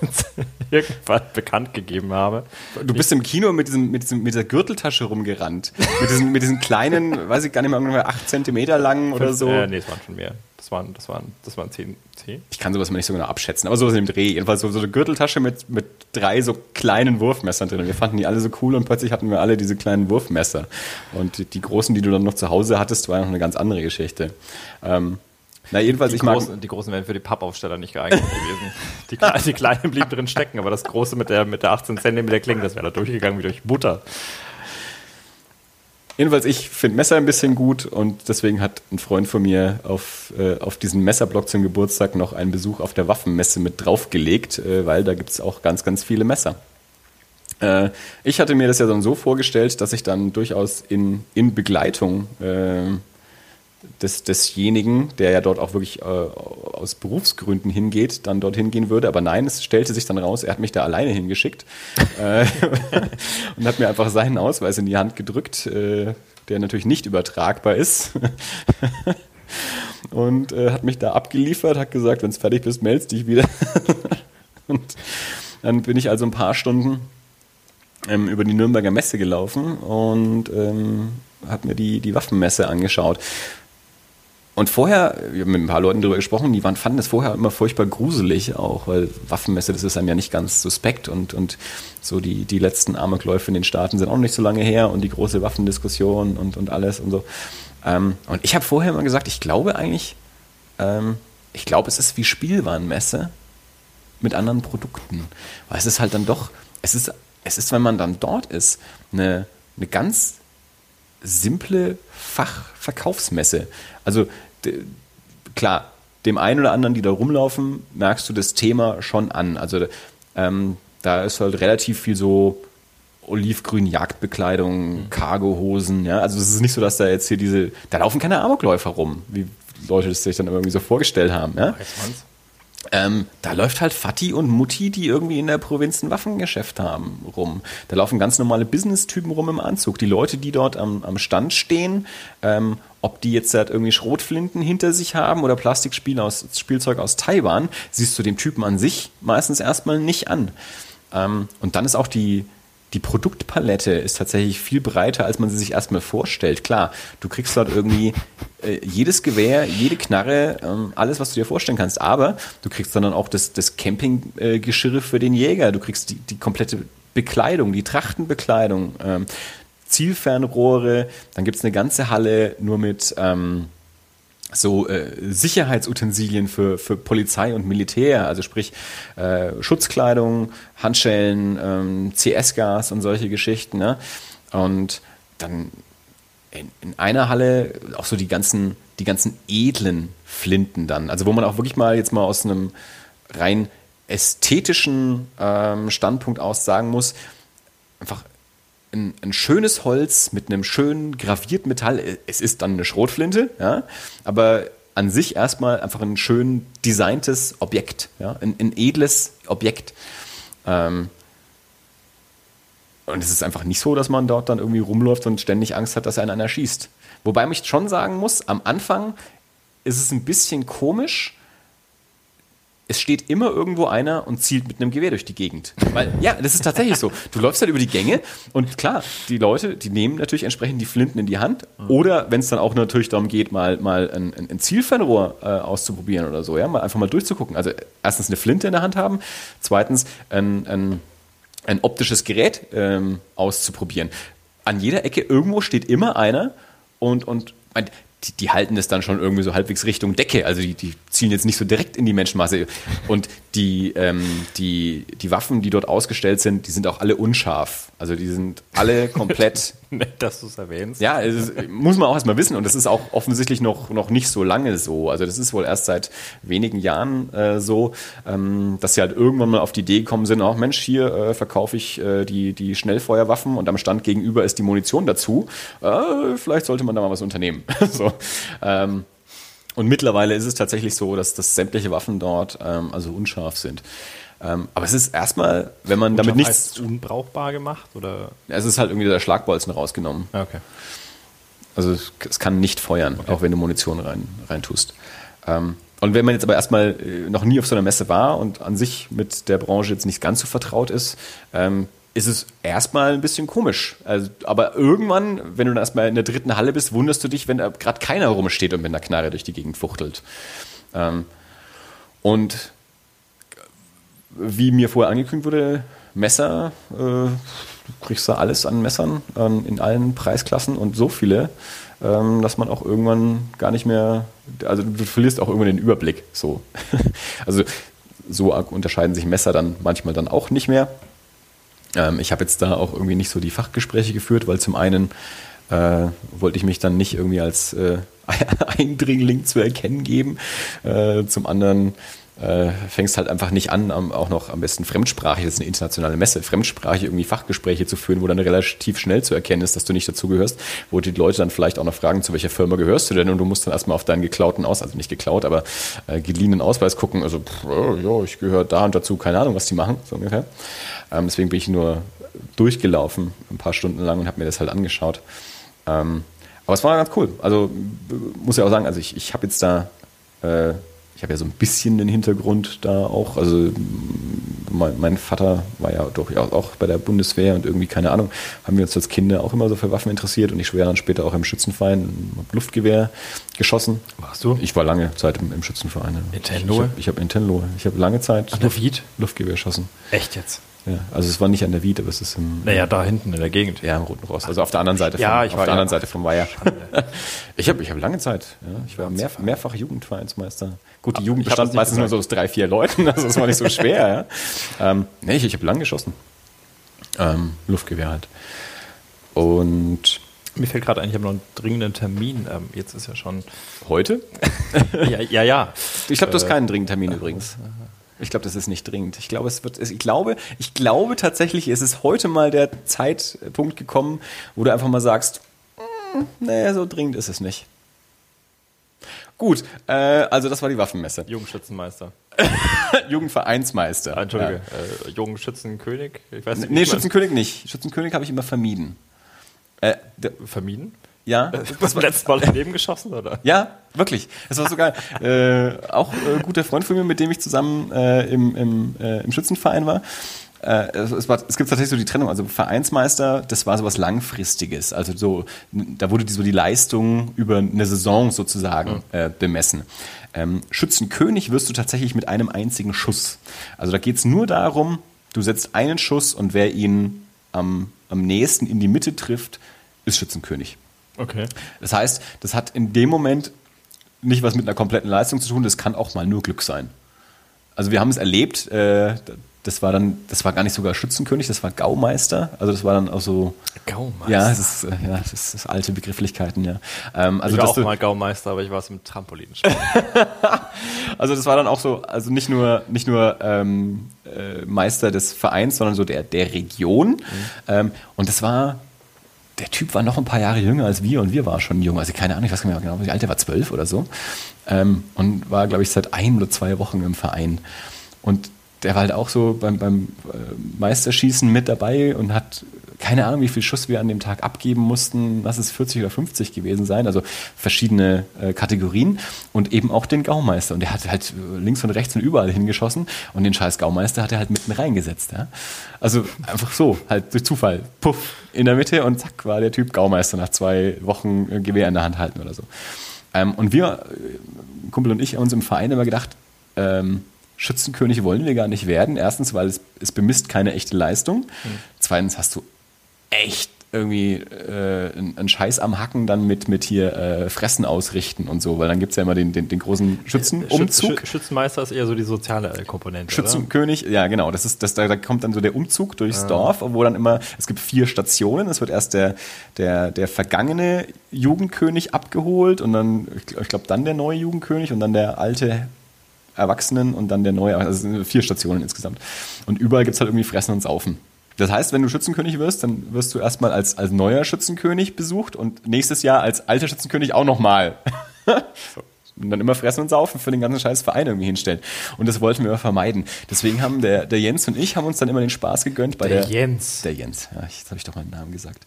irgendwann bekannt gegeben habe. Du bist im Kino mit, diesem, mit, diesem, mit dieser Gürteltasche rumgerannt. Mit diesen, mit diesen kleinen, weiß ich gar nicht mehr, ungefähr 8 Zentimeter lang oder so. Äh, nee, es waren schon mehr. Das waren, das waren, das waren 10, 10? Ich kann sowas mal nicht so genau abschätzen, aber sowas im Dreh. Jedenfalls so, so eine Gürteltasche mit, mit drei so kleinen Wurfmessern drin. Wir fanden die alle so cool und plötzlich hatten wir alle diese kleinen Wurfmesser. Und die, die großen, die du dann noch zu Hause hattest, war noch eine ganz andere Geschichte. Ähm, na, jedenfalls, Die, ich mag. großen, die großen wären für die Pappaufsteller nicht geeignet gewesen. Die, Kle- die kleinen blieben drin stecken, aber das große mit der, mit der 18 cm Klinge, das wäre da durchgegangen wie durch Butter. Jedenfalls, ich finde Messer ein bisschen gut und deswegen hat ein Freund von mir auf, äh, auf diesen Messerblock zum Geburtstag noch einen Besuch auf der Waffenmesse mit draufgelegt, äh, weil da gibt es auch ganz, ganz viele Messer. Äh, ich hatte mir das ja dann so vorgestellt, dass ich dann durchaus in, in Begleitung äh, des, desjenigen, der ja dort auch wirklich äh, aus Berufsgründen hingeht, dann dorthin gehen würde. Aber nein, es stellte sich dann raus, er hat mich da alleine hingeschickt äh, und hat mir einfach seinen Ausweis in die Hand gedrückt, äh, der natürlich nicht übertragbar ist. und äh, hat mich da abgeliefert, hat gesagt, wenn es fertig bist, meldest dich wieder. und dann bin ich also ein paar Stunden ähm, über die Nürnberger Messe gelaufen und ähm, habe mir die, die Waffenmesse angeschaut. Und vorher, wir haben mit ein paar Leuten darüber gesprochen, die waren, fanden das vorher immer furchtbar gruselig auch, weil Waffenmesse, das ist einem ja nicht ganz suspekt und, und so die, die letzten Amokläufe in den Staaten sind auch nicht so lange her und die große Waffendiskussion und, und alles und so. Ähm, und ich habe vorher immer gesagt, ich glaube eigentlich, ähm, ich glaube, es ist wie Spielwarenmesse mit anderen Produkten. Weil es ist halt dann doch, es ist, es ist, wenn man dann dort ist, eine, eine ganz simple Fachverkaufsmesse. Also klar, dem einen oder anderen, die da rumlaufen, merkst du das Thema schon an. Also ähm, da ist halt relativ viel so olivgrün Jagdbekleidung, Cargohosen, ja. Also es ist nicht so, dass da jetzt hier diese, da laufen keine Amokläufer rum, wie Leute das sich dann irgendwie so vorgestellt haben, ja. Weiß man's? Ähm, da läuft halt Vati und Mutti, die irgendwie in der Provinz ein Waffengeschäft haben, rum. Da laufen ganz normale Business-Typen rum im Anzug. Die Leute, die dort am, am Stand stehen, ähm, ob die jetzt halt irgendwie Schrotflinten hinter sich haben oder Plastikspiel aus, Spielzeug aus Taiwan, siehst du dem Typen an sich meistens erstmal nicht an. Ähm, und dann ist auch die, die Produktpalette ist tatsächlich viel breiter, als man sie sich erstmal vorstellt. Klar, du kriegst dort irgendwie äh, jedes Gewehr, jede Knarre, ähm, alles, was du dir vorstellen kannst. Aber du kriegst dann auch das, das Campinggeschirr für den Jäger. Du kriegst die, die komplette Bekleidung, die Trachtenbekleidung, ähm, Zielfernrohre. Dann gibt es eine ganze Halle nur mit ähm, so äh, Sicherheitsutensilien für, für Polizei und Militär, also sprich äh, Schutzkleidung, Handschellen, ähm, CS-Gas und solche Geschichten. Ne? Und dann in, in einer Halle auch so die ganzen, die ganzen edlen Flinten dann. Also wo man auch wirklich mal jetzt mal aus einem rein ästhetischen ähm, Standpunkt aus sagen muss, einfach ein, ein schönes Holz mit einem schönen gravierten Metall. Es ist dann eine Schrotflinte, ja, aber an sich erstmal einfach ein schön designtes Objekt, ja, ein, ein edles Objekt. Ähm, und es ist einfach nicht so, dass man dort dann irgendwie rumläuft und ständig Angst hat, dass einen einer schießt. Wobei ich schon sagen muss, am Anfang ist es ein bisschen komisch, es steht immer irgendwo einer und zielt mit einem Gewehr durch die Gegend. Weil, ja, das ist tatsächlich so. Du läufst halt über die Gänge und klar, die Leute, die nehmen natürlich entsprechend die Flinten in die Hand. Oder wenn es dann auch natürlich darum geht, mal, mal ein, ein Zielfernrohr äh, auszuprobieren oder so, ja, mal einfach mal durchzugucken. Also erstens eine Flinte in der Hand haben, zweitens ein, ein, ein optisches Gerät ähm, auszuprobieren. An jeder Ecke irgendwo steht immer einer und, und die, die, halten das dann schon irgendwie so halbwegs Richtung Decke. Also die, die zielen jetzt nicht so direkt in die Menschenmasse. Und die, ähm, die, die Waffen, die dort ausgestellt sind, die sind auch alle unscharf. Also die sind alle komplett. Nett, dass du es erwähnst. Ja, es muss man auch erstmal wissen. Und das ist auch offensichtlich noch, noch nicht so lange so. Also das ist wohl erst seit wenigen Jahren äh, so, ähm, dass sie halt irgendwann mal auf die Idee gekommen sind, auch Mensch, hier äh, verkaufe ich äh, die, die Schnellfeuerwaffen und am Stand gegenüber ist die Munition dazu. Äh, vielleicht sollte man da mal was unternehmen. so. Ähm, und mittlerweile ist es tatsächlich so, dass, dass sämtliche Waffen dort ähm, also unscharf sind. Ähm, aber es ist erstmal, wenn man unscharf damit nichts. unbrauchbar gemacht? Oder? Es ist halt irgendwie der Schlagbolzen rausgenommen. Okay. Also es, es kann nicht feuern, okay. auch wenn du Munition rein, rein tust. Ähm, und wenn man jetzt aber erstmal äh, noch nie auf so einer Messe war und an sich mit der Branche jetzt nicht ganz so vertraut ist, ähm, ist es erstmal ein bisschen komisch. Also, aber irgendwann, wenn du dann erstmal in der dritten Halle bist, wunderst du dich, wenn da gerade keiner rumsteht und mit einer Knarre durch die Gegend fuchtelt. Ähm, und wie mir vorher angekündigt wurde, Messer, äh, du kriegst da alles an Messern ähm, in allen Preisklassen und so viele, ähm, dass man auch irgendwann gar nicht mehr, also du verlierst auch irgendwann den Überblick. So. also so unterscheiden sich Messer dann manchmal dann auch nicht mehr. Ähm, ich habe jetzt da auch irgendwie nicht so die Fachgespräche geführt, weil zum einen äh, wollte ich mich dann nicht irgendwie als äh, Eindringling zu erkennen geben. Äh, zum anderen äh, fängst halt einfach nicht an, auch noch am besten fremdsprachig, das ist eine internationale Messe, fremdsprachig irgendwie Fachgespräche zu führen, wo dann relativ schnell zu erkennen ist, dass du nicht dazugehörst, wo die Leute dann vielleicht auch noch fragen, zu welcher Firma gehörst du denn und du musst dann erstmal auf deinen geklauten Aus, also nicht geklaut, aber äh, geliehenen Ausweis gucken, also pff, ja, ich gehöre da und dazu, keine Ahnung, was die machen, so ungefähr. Ähm, deswegen bin ich nur durchgelaufen, ein paar Stunden lang und habe mir das halt angeschaut. Ähm, aber es war ganz cool. Also muss ich auch sagen, also ich, ich habe jetzt da, äh, ich habe ja so ein bisschen den Hintergrund da auch. Also mein, mein, Vater war ja durchaus auch bei der Bundeswehr und irgendwie, keine Ahnung, haben wir uns als Kinder auch immer so für Waffen interessiert und ich schwöre dann später auch im Schützenverein, habe Luftgewehr geschossen. Warst du? Ich war lange Zeit im, im Schützenverein. In Tenlohe? Ich habe hab in Tenlohe. Ich habe lange Zeit Viet? Luftgewehr geschossen. Echt jetzt? Ja, also es war nicht an der Wied, aber es ist im. Naja, da hinten in der Gegend. Ja, im Roten Ross. Also auf der anderen Seite vom, ja, ich auf war, der ja. anderen Seite vom Weiher. ich habe ich hab lange Zeit. Ja. Ich war mehr, mehrfach Jugendvereinsmeister. Gut, die Jugend bestand meistens nur so aus drei, vier Leuten, also das war nicht so schwer. ja. ähm, nee, ich, ich habe lang geschossen. Ähm, Luftgewehr halt. Und mir fällt gerade ein, ich habe noch einen dringenden Termin. Ähm, jetzt ist ja schon. Heute? ja, ja, ja. Ich glaube, du hast keinen dringenden Termin übrigens. Ich glaube, das ist nicht dringend. Ich glaube, es wird, ich glaube, ich glaube tatsächlich, es ist heute mal der Zeitpunkt gekommen, wo du einfach mal sagst, mm, nee, so dringend ist es nicht. Gut, äh, also das war die Waffenmesse. Jugendschützenmeister. Jugendvereinsmeister. Ah, Entschuldige, ja. äh, Jugendschützenkönig? Ich weiß nicht, nee, Schützenkönig nicht. Schützenkönig habe ich immer vermieden. Äh, vermieden? Ja. Das war letztes Mal daneben geschossen, oder? Ja, wirklich. Das war so geil. äh, auch äh, guter Freund von mir, mit dem ich zusammen äh, im, im, äh, im Schützenverein war. Äh, es, war, es gibt tatsächlich so die Trennung. Also Vereinsmeister, das war so was Langfristiges. Also so, da wurde die, so die Leistung über eine Saison sozusagen äh, bemessen. Ähm, Schützenkönig wirst du tatsächlich mit einem einzigen Schuss. Also da geht es nur darum, du setzt einen Schuss und wer ihn am, am nächsten in die Mitte trifft, ist Schützenkönig. Okay. Das heißt, das hat in dem Moment nicht was mit einer kompletten Leistung zu tun, das kann auch mal nur Glück sein. Also wir haben es erlebt, äh, das war dann, das war gar nicht sogar Schützenkönig, das war Gaumeister. Also das war dann auch so. Gaumeister. Ja, das ist, äh, ja, das ist alte Begrifflichkeiten, ja. Ähm, also ich war auch mal Gaumeister, aber ich war es mit Trampolin. also das war dann auch so, also nicht nur, nicht nur ähm, äh, Meister des Vereins, sondern so der, der Region. Mhm. Ähm, und das war der Typ war noch ein paar Jahre jünger als wir und wir waren schon jung. Also keine Ahnung, ich weiß gar nicht mehr genau, wie alt er war, zwölf oder so. Ähm, und war, glaube ich, seit ein oder zwei Wochen im Verein. Und der war halt auch so beim, beim äh, Meisterschießen mit dabei und hat keine Ahnung, wie viel Schuss wir an dem Tag abgeben mussten. Lass es 40 oder 50 gewesen sein. Also verschiedene äh, Kategorien. Und eben auch den Gaumeister. Und der hat halt links und rechts und überall hingeschossen. Und den scheiß Gaumeister hat er halt mitten reingesetzt. Ja? Also einfach so, halt durch Zufall. Puff, in der Mitte und zack, war der Typ Gaumeister nach zwei Wochen äh, Gewehr in der Hand halten oder so. Ähm, und wir, äh, Kumpel und ich, haben uns im Verein immer gedacht, ähm, Schützenkönig wollen wir gar nicht werden. Erstens, weil es, es bemisst keine echte Leistung. Mhm. Zweitens hast du echt irgendwie äh, einen Scheiß am Hacken dann mit, mit hier äh, Fressen ausrichten und so, weil dann gibt es ja immer den, den, den großen Schützenumzug. Schütz, Schützenmeister ist eher so die soziale Komponente. Schützenkönig, oder? ja genau, das ist, das, da, da kommt dann so der Umzug durchs ah. Dorf, wo dann immer, es gibt vier Stationen, es wird erst der, der, der vergangene Jugendkönig abgeholt und dann, ich, ich glaube, dann der neue Jugendkönig und dann der alte Erwachsenen und dann der neue, also vier Stationen insgesamt. Und überall gibt es halt irgendwie Fressen und Saufen. Das heißt, wenn du Schützenkönig wirst, dann wirst du erstmal als, als neuer Schützenkönig besucht und nächstes Jahr als alter Schützenkönig auch nochmal. und dann immer fressen und saufen für den ganzen scheiß Verein irgendwie hinstellen. Und das wollten wir vermeiden. Deswegen haben der, der Jens und ich haben uns dann immer den Spaß gegönnt bei der. Der Jens. Der Jens, ja, jetzt habe ich doch meinen Namen gesagt.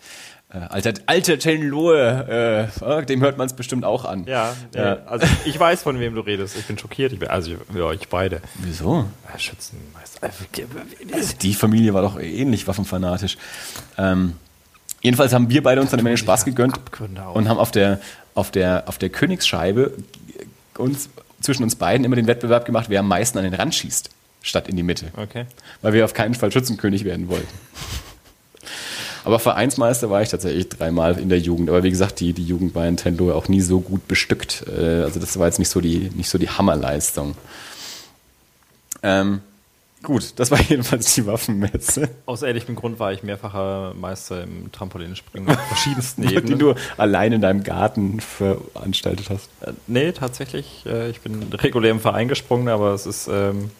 Äh, alter, alter Tenlohe, äh, dem hört man es bestimmt auch an. Ja, ja, also ich weiß, von wem du redest. Ich bin schockiert. Ich bin, also ja, ich beide. Wieso? Ja, Schützenmeister. Also die Familie war doch ähnlich waffenfanatisch. Ähm, jedenfalls haben wir beide uns dann immer den Spaß gegönnt und haben auf der, auf der, auf der Königsscheibe uns, zwischen uns beiden immer den Wettbewerb gemacht, wer am meisten an den Rand schießt, statt in die Mitte. Okay. Weil wir auf keinen Fall Schützenkönig werden wollten. Aber Vereinsmeister war ich tatsächlich dreimal in der Jugend. Aber wie gesagt, die, die Jugend bei Nintendo auch nie so gut bestückt. Äh, also das war jetzt nicht so die, nicht so die Hammerleistung. Ähm, gut, das war jedenfalls die Waffenmesse. Aus ähnlichem Grund war ich mehrfacher Meister im Trampolinspringen auf verschiedensten Ebenen. Die du allein in deinem Garten veranstaltet hast. Äh, nee, tatsächlich. Äh, ich bin regulär im Verein gesprungen, aber es ist... Ähm,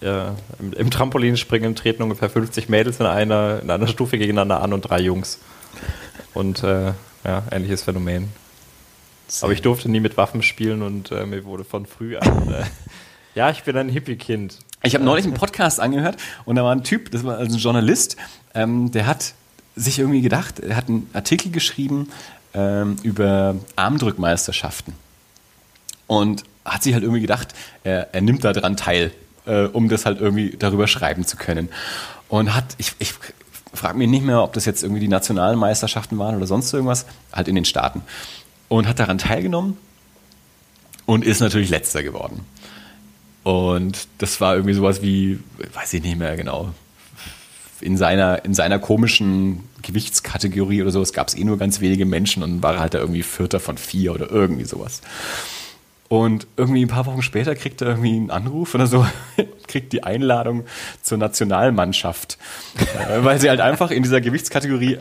ja, im, im Trampolinspringen treten ungefähr 50 Mädels in einer, in einer Stufe gegeneinander an und drei Jungs. Und äh, ja, ähnliches Phänomen. Aber ich durfte nie mit Waffen spielen und äh, mir wurde von früh an. Äh, ja, ich bin ein Hippie-Kind. Ich habe neulich einen Podcast angehört und da war ein Typ, das war also ein Journalist, ähm, der hat sich irgendwie gedacht, er hat einen Artikel geschrieben ähm, über Armdrückmeisterschaften und hat sich halt irgendwie gedacht, er, er nimmt da dran teil äh, um das halt irgendwie darüber schreiben zu können. Und hat, ich, ich frage mich nicht mehr, ob das jetzt irgendwie die nationalen Meisterschaften waren oder sonst irgendwas, halt in den Staaten. Und hat daran teilgenommen und ist natürlich letzter geworden. Und das war irgendwie sowas wie, weiß ich nicht mehr genau, in seiner, in seiner komischen Gewichtskategorie oder sowas gab es eh nur ganz wenige Menschen und war halt da irgendwie Vierter von vier oder irgendwie sowas. Und irgendwie ein paar Wochen später kriegt er irgendwie einen Anruf oder so, kriegt die Einladung zur Nationalmannschaft, äh, weil sie halt einfach in dieser Gewichtskategorie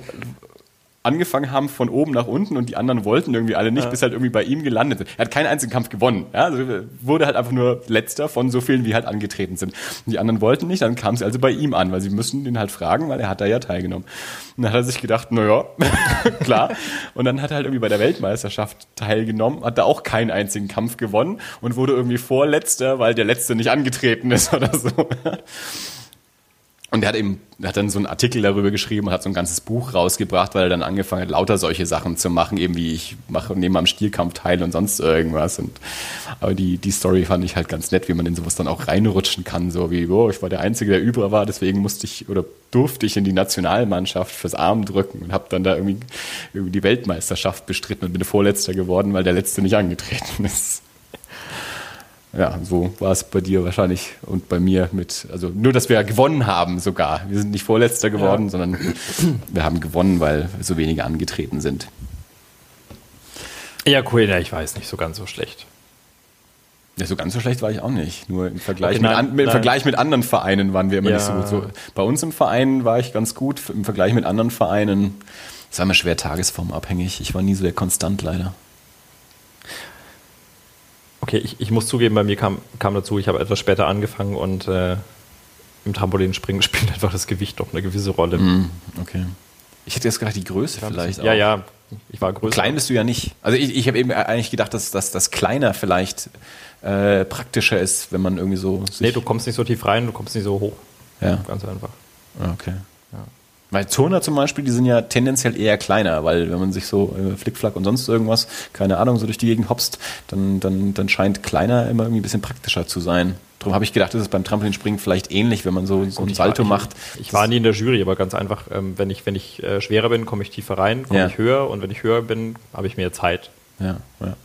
angefangen haben von oben nach unten und die anderen wollten irgendwie alle nicht, ja. bis halt irgendwie bei ihm gelandet sind. Er hat keinen einzigen Kampf gewonnen. Ja? Also wurde halt einfach nur letzter von so vielen, wie halt angetreten sind. Und die anderen wollten nicht, dann kam sie also bei ihm an, weil sie müssen ihn halt fragen, weil er hat da ja teilgenommen. Und dann hat er sich gedacht, naja, klar. Und dann hat er halt irgendwie bei der Weltmeisterschaft teilgenommen, hat da auch keinen einzigen Kampf gewonnen und wurde irgendwie vorletzter, weil der Letzte nicht angetreten ist oder so. Und er hat eben, er hat dann so einen Artikel darüber geschrieben und hat so ein ganzes Buch rausgebracht, weil er dann angefangen hat, lauter solche Sachen zu machen, eben wie ich mache, nehme am Stierkampf teil und sonst irgendwas. Und, aber die, die Story fand ich halt ganz nett, wie man in sowas dann auch reinrutschen kann, so wie, oh, ich war der Einzige, der über war, deswegen musste ich oder durfte ich in die Nationalmannschaft fürs Arm drücken und habe dann da irgendwie, irgendwie die Weltmeisterschaft bestritten und bin Vorletzter geworden, weil der Letzte nicht angetreten ist ja, so war es bei dir wahrscheinlich und bei mir mit, also nur, dass wir gewonnen haben sogar. Wir sind nicht Vorletzter geworden, ja. sondern wir haben gewonnen, weil so wenige angetreten sind. Ja, cool, ja, ich weiß nicht so ganz so schlecht. Ja, so ganz so schlecht war ich auch nicht. Nur im Vergleich, okay, nein, mit, an, im Vergleich mit anderen Vereinen waren wir immer ja. nicht so gut. So, bei uns im Verein war ich ganz gut. Im Vergleich mit anderen Vereinen, es war immer schwer tagesformabhängig. Ich war nie so der Konstant leider. Okay, ich, ich muss zugeben, bei mir kam, kam dazu, ich habe etwas später angefangen und äh, im Trampolinspringen spielt einfach das Gewicht doch eine gewisse Rolle. Mm, okay. Ich hätte jetzt gerade die Größe ja, vielleicht auch. Ja, ja, ich war größer. Klein bist du ja nicht. Also ich, ich habe eben eigentlich gedacht, dass, dass das kleiner vielleicht äh, praktischer ist, wenn man irgendwie so. Nee, du kommst nicht so tief rein, du kommst nicht so hoch. Ja. Ganz einfach. Ah, okay. Weil Turner zum Beispiel, die sind ja tendenziell eher kleiner, weil wenn man sich so äh, Flickflack und sonst irgendwas, keine Ahnung, so durch die Gegend hopst, dann, dann, dann scheint kleiner immer irgendwie ein bisschen praktischer zu sein. Darum habe ich gedacht, das ist beim Trampolinspringen vielleicht ähnlich, wenn man so, so ein Salto ich, macht. Ich, war nie in der Jury, aber ganz einfach, ähm, wenn ich, wenn ich äh, schwerer bin, komme ich tiefer rein, komme Ja. ich höher und wenn ich höher bin, habe ich mehr Zeit. Ja, ja.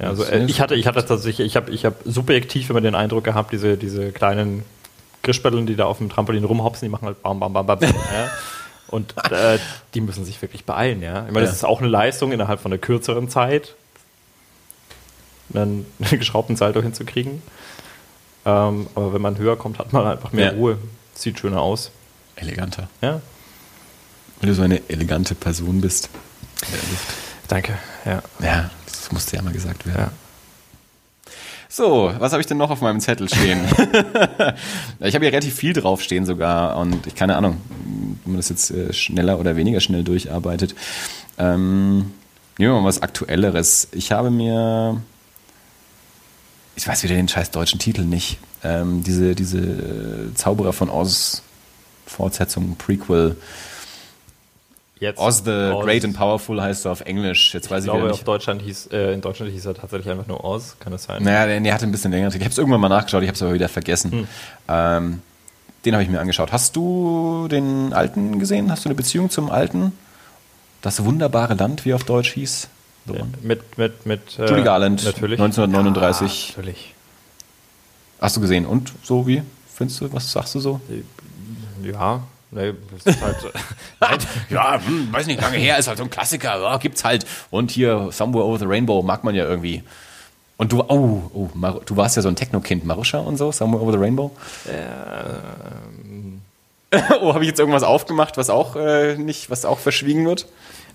Ja, also äh, ich hatte, ich hatte tatsächlich, ich habe, ich habe subjektiv immer den Eindruck gehabt, diese, diese kleinen Grischbetteln, die da auf dem Trampolin rumhopsen, die machen halt bam, bam, bam, bam. ja. Und äh, die müssen sich wirklich beeilen, ja. Ich meine, das Ja. ist auch eine Leistung innerhalb von einer kürzeren Zeit, einen geschraubten Salto hinzukriegen. Ähm, aber wenn man höher kommt, hat man einfach mehr Ja. Ruhe. Sieht schöner aus. Eleganter. Ja. Weil du so eine elegante Person bist. Danke. Ja. Ja, das musste ja mal gesagt werden. ja. So, was habe ich denn noch auf meinem Zettel stehen? ich habe hier relativ viel draufstehen sogar und ich keine Ahnung, wenn man das jetzt äh, schneller oder weniger schnell durcharbeitet. Ähm, nehmen wir mal was Aktuelleres. Ich habe mir, ich weiß wieder den scheiß deutschen Titel nicht, ähm, diese, diese Zauberer von Oz Fortsetzung, Prequel. Jetzt Oz the Oz. Great and Powerful heißt er auf Englisch. Jetzt weiß Ich ich, glaube, wieder auf nicht. Deutschland hieß, äh, in Deutschland hieß er tatsächlich einfach nur Oz. Kann das sein? Naja, der, der hatte ein bisschen länger. Ich habe es irgendwann mal nachgeschaut, ich habe es aber wieder vergessen. Hm. Ähm, den habe ich mir angeschaut. Hast du den alten gesehen? Hast du eine Beziehung zum alten? Das wunderbare Land, wie er auf Deutsch hieß? So. Ja, mit, mit, mit. Äh, Judy Garland, Natürlich. 1939. Ja, natürlich. Hast du gesehen? Und so wie? Findest du, was sagst du so? Ja, nee, das ist halt. Nein, Ja, hm, weiß nicht, lange her, ist halt so ein Klassiker, ja, gibt's halt. Und hier Somewhere Over the Rainbow mag man ja irgendwie. Und du, oh, oh Mar du warst ja so ein Techno-Kind, Marusha und so, Somewhere Over the Rainbow. oh, habe ich jetzt irgendwas aufgemacht, was auch äh, nicht, was auch verschwiegen wird?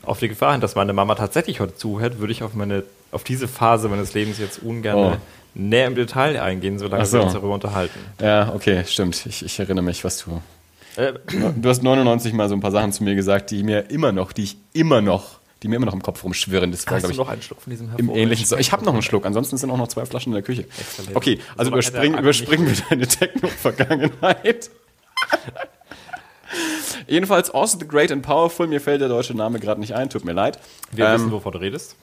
auf die Gefahr hin, dass meine Mama tatsächlich heute zuhört, würde ich auf meine, auf diese Phase meines Lebens jetzt ungern Oh. näher im Detail eingehen, solange so. wir uns darüber unterhalten. Ja, okay, stimmt. Ich, ich erinnere mich, was du. Äh, Du hast 99 mal so ein paar Sachen zu mir gesagt, die mir immer noch, die ich immer noch, die mir immer noch im Kopf rumschwirren. Das war, hast du ich, noch einen Schluck von diesem im hervorragenden ähnlichen. So, ich habe noch einen Schluck, ansonsten sind auch noch zwei Flaschen in der Küche. Exzellent. Okay, also So überspringen, er überspringen wir deine Techno-Vergangenheit. Jedenfalls Oz the Great and Powerful, mir fällt der deutsche Name gerade nicht ein, tut mir leid. Wir Ähm, wissen, wovon du redest.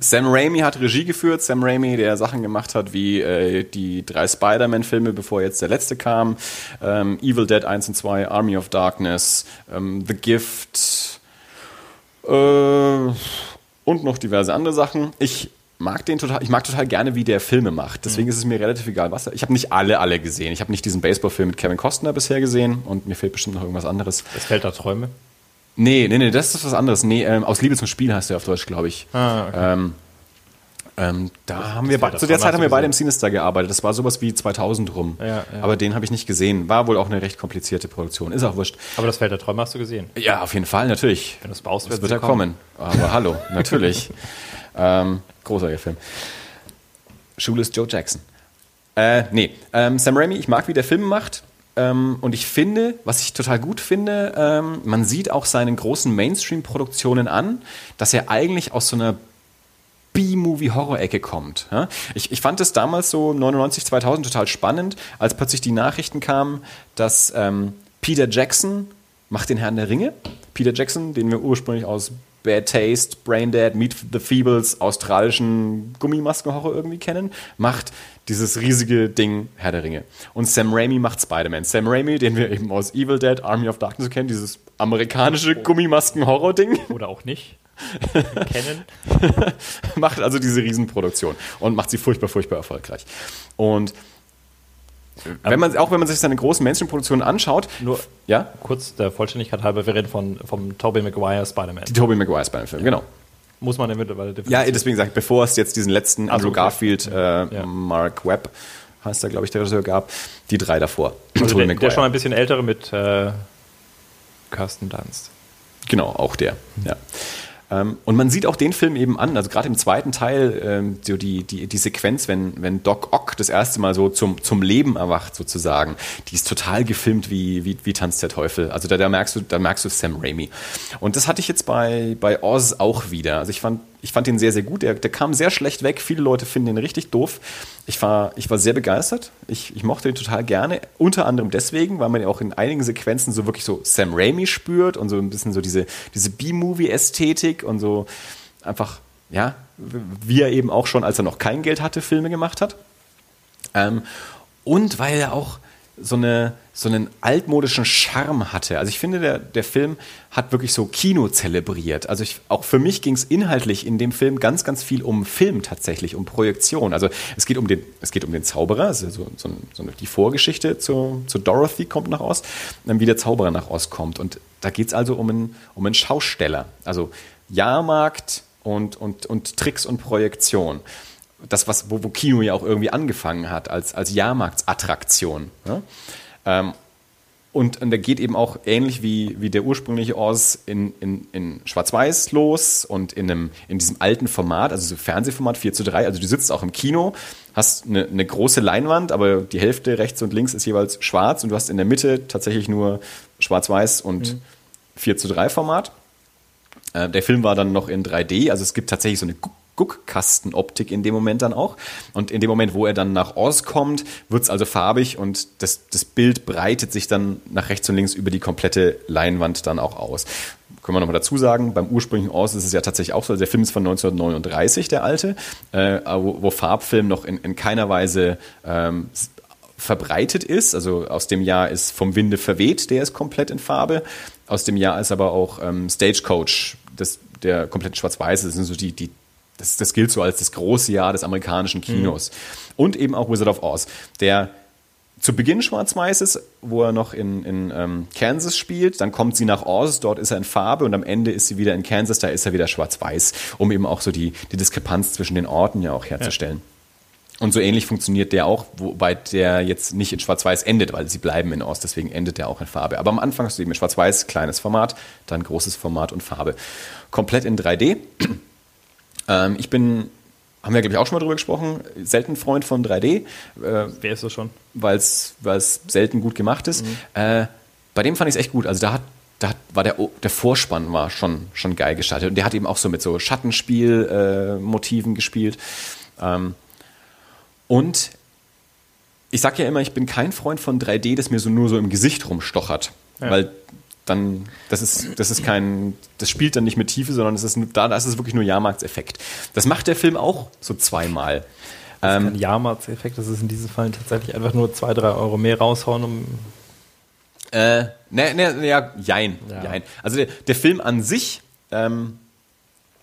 Sam Raimi hat Regie geführt. Sam Raimi, der Sachen gemacht hat wie äh, die drei Spider-Man-Filme, bevor jetzt der letzte kam. Ähm, Evil Dead 1 und 2, Army of Darkness, ähm, The Gift äh, und noch diverse andere Sachen. Ich mag den total, ich mag total gerne, wie der Filme macht. Deswegen ist es mir relativ egal, was er. Ich habe nicht alle, alle gesehen. Ich habe nicht diesen Baseballfilm mit Kevin Costner bisher gesehen und mir fehlt bestimmt noch irgendwas anderes. Das Feld der Träume. Nee, nee, nee, das ist was anderes. Nee, ähm, aus Liebe zum Spiel heißt der auf Deutsch, glaube ich. Ah, okay. ähm, ähm, da haben wir das zu der Zeit haben wir beide im. Sinister gearbeitet. Das war sowas wie 2000 rum. Ja, ja. Aber den habe ich nicht gesehen. War wohl auch eine recht komplizierte Produktion. Ist auch wurscht. Aber das Feld der Träume hast du gesehen. Ja, auf jeden Fall, natürlich. Wenn du es baust, Das wird er kommen. Aber hallo, natürlich. ähm, großartiger Film. Schule ist Joe Jackson. Äh, nee, ähm, Sam Raimi, ich mag, wie der Film macht. Ähm, und ich finde, was ich total gut finde, ähm, man sieht auch seinen großen Mainstream-Produktionen an, dass er eigentlich aus so einer B-Movie-Horror-Ecke kommt. Ja? Ich, ich fand es damals so 99, 2000 total spannend, als plötzlich die Nachrichten kamen, dass ähm, Peter Jackson macht den Herrn der Ringe. Peter Jackson, den wir ursprünglich aus Bad Taste, Braindead, Meet the Feebles, australischen Gummimaskenhorror irgendwie kennen, macht dieses riesige Ding Herr der Ringe. Und Sam Raimi macht Spider-Man. Sam Raimi, den wir eben aus Evil Dead, Army of Darkness kennen, dieses amerikanische Gummimasken-Horror-Ding. Oder auch nicht. Kennen. macht also diese Riesenproduktion und macht sie furchtbar, furchtbar erfolgreich. Und wenn man, auch wenn man sich seine großen Mainstream-Produktionen anschaut, Nur ja, kurz der Vollständigkeit halber, wir reden von, vom Tobey Maguire Spider-Man. die Tobey Maguire Spider-Man-Film, genau. Muss man ja mittlerweile Ja, deswegen sage ich, bevor es jetzt diesen letzten Andrew okay. Garfield, äh, Ja. Mark Webb, heißt der, glaube ich, der Regisseur gab, die drei davor. also der, der schon ein bisschen ältere mit äh, Kirsten Dunst. Genau, auch der. Ja. Ähm, und man sieht auch den Film eben an, also gerade im zweiten Teil, ähm, so die, die, die Sequenz, wenn, wenn Doc Ock das erste Mal so zum, zum Leben erwacht, sozusagen, die ist total gefilmt wie, wie, wie Tanz der Teufel. Also da, da merkst du, da merkst du Sam Raimi. Und das hatte ich jetzt bei, bei Oz auch wieder. Also ich fand, ich fand ihn sehr, sehr gut. Der, der kam sehr schlecht weg. Viele Leute finden ihn richtig doof. Ich war, ich war sehr begeistert. Ich, ich mochte ihn total gerne. Unter anderem deswegen, weil man ja auch in einigen Sequenzen so wirklich so Sam Raimi spürt und so ein bisschen so diese, diese B-Movie-Ästhetik und so einfach, ja, wie er eben auch schon, als er noch kein Geld hatte, Filme gemacht hat. Ähm, und weil er auch so, eine, so einen altmodischen Charme hatte. Also ich finde, der, der Film hat wirklich so Kino zelebriert. Also ich, auch für mich ging es inhaltlich in dem Film ganz, ganz viel um Film tatsächlich, um Projektion. Also es geht um den, es geht um den Zauberer, also so, so, so die Vorgeschichte zu, zu Dorothy kommt nach Ost, wie der Zauberer nach Ost kommt. Und da geht es also um einen, um einen Schausteller. Also Jahrmarkt und, und, und Tricks und Projektion das, was, wo, wo Kino ja auch irgendwie angefangen hat, als, als Jahrmarktsattraktion. Ja? Ähm, und, und der geht eben auch ähnlich wie, wie der ursprüngliche Oz in, in, in Schwarz-Weiß los und in, einem, in diesem alten Format, also so Fernsehformat 4 zu 3. Also du sitzt auch im Kino, hast eine, eine große Leinwand, aber die Hälfte rechts und links ist jeweils schwarz und du hast in der Mitte tatsächlich nur Schwarz-Weiß und mhm. 4 zu 3 Format. Äh, der Film war dann noch in 3D, also es gibt tatsächlich so eine Guckkastenoptik in dem Moment dann auch. Und in dem Moment, wo er dann nach Oz kommt, wird es also farbig und das, das Bild breitet sich dann nach rechts und links über die komplette Leinwand dann auch aus. Können wir nochmal dazu sagen, beim ursprünglichen Oz ist es ja tatsächlich auch so, der Film ist von 1939, der alte, äh, wo, wo, Farbfilm noch in, in keiner Weise ähm, verbreitet ist. Also aus dem Jahr ist Vom Winde verweht, der ist komplett in Farbe. Aus dem Jahr ist aber auch ähm, Stagecoach, das, der komplett schwarz-weiß ist. Das sind so die, die das, das gilt so als das große Jahr des amerikanischen Kinos. Mhm. Und eben auch Wizard of Oz, der zu Beginn schwarz-weiß ist, wo er noch in, in ähm, Kansas spielt. Dann kommt sie nach Oz, dort ist er in Farbe und am Ende ist sie wieder in Kansas, da ist er wieder schwarz-weiß, um eben auch so die, die Diskrepanz zwischen den Orten ja auch herzustellen. Ja. Und so ähnlich funktioniert der auch, wobei der jetzt nicht in Schwarz-Weiß endet, weil sie bleiben in Oz, deswegen endet der auch in Farbe. Aber am Anfang hast du eben Schwarz-Weiß, kleines Format, dann großes Format und Farbe. Komplett in 3D. Ähm, ich bin, haben wir glaube ich auch schon mal drüber gesprochen, selten Freund von 3D. Äh, Wer ist das schon? Weil es selten gut gemacht ist. Mhm. Äh, bei dem fand ich es echt gut. Also da hat da war der, der Vorspann war schon, schon geil gestaltet. Und der hat eben auch so mit so Schattenspiel-Motiven äh, gespielt. Ähm, und ich sage ja immer, ich bin kein Freund von 3D, das mir so nur so im Gesicht rumstochert. Ja. Weil dann, das ist, das ist kein, das spielt dann nicht mit Tiefe, sondern es ist, da, da ist es wirklich nur Jahrmarktseffekt. Das macht der Film auch so zweimal. Das ist ähm, kein Jahrmarktseffekt, das ist in diesem Fall tatsächlich einfach nur zwei, drei Euro mehr raushauen, um. Äh, ne, ne, ja, jein, ja. jein. Also der, der Film an sich ähm,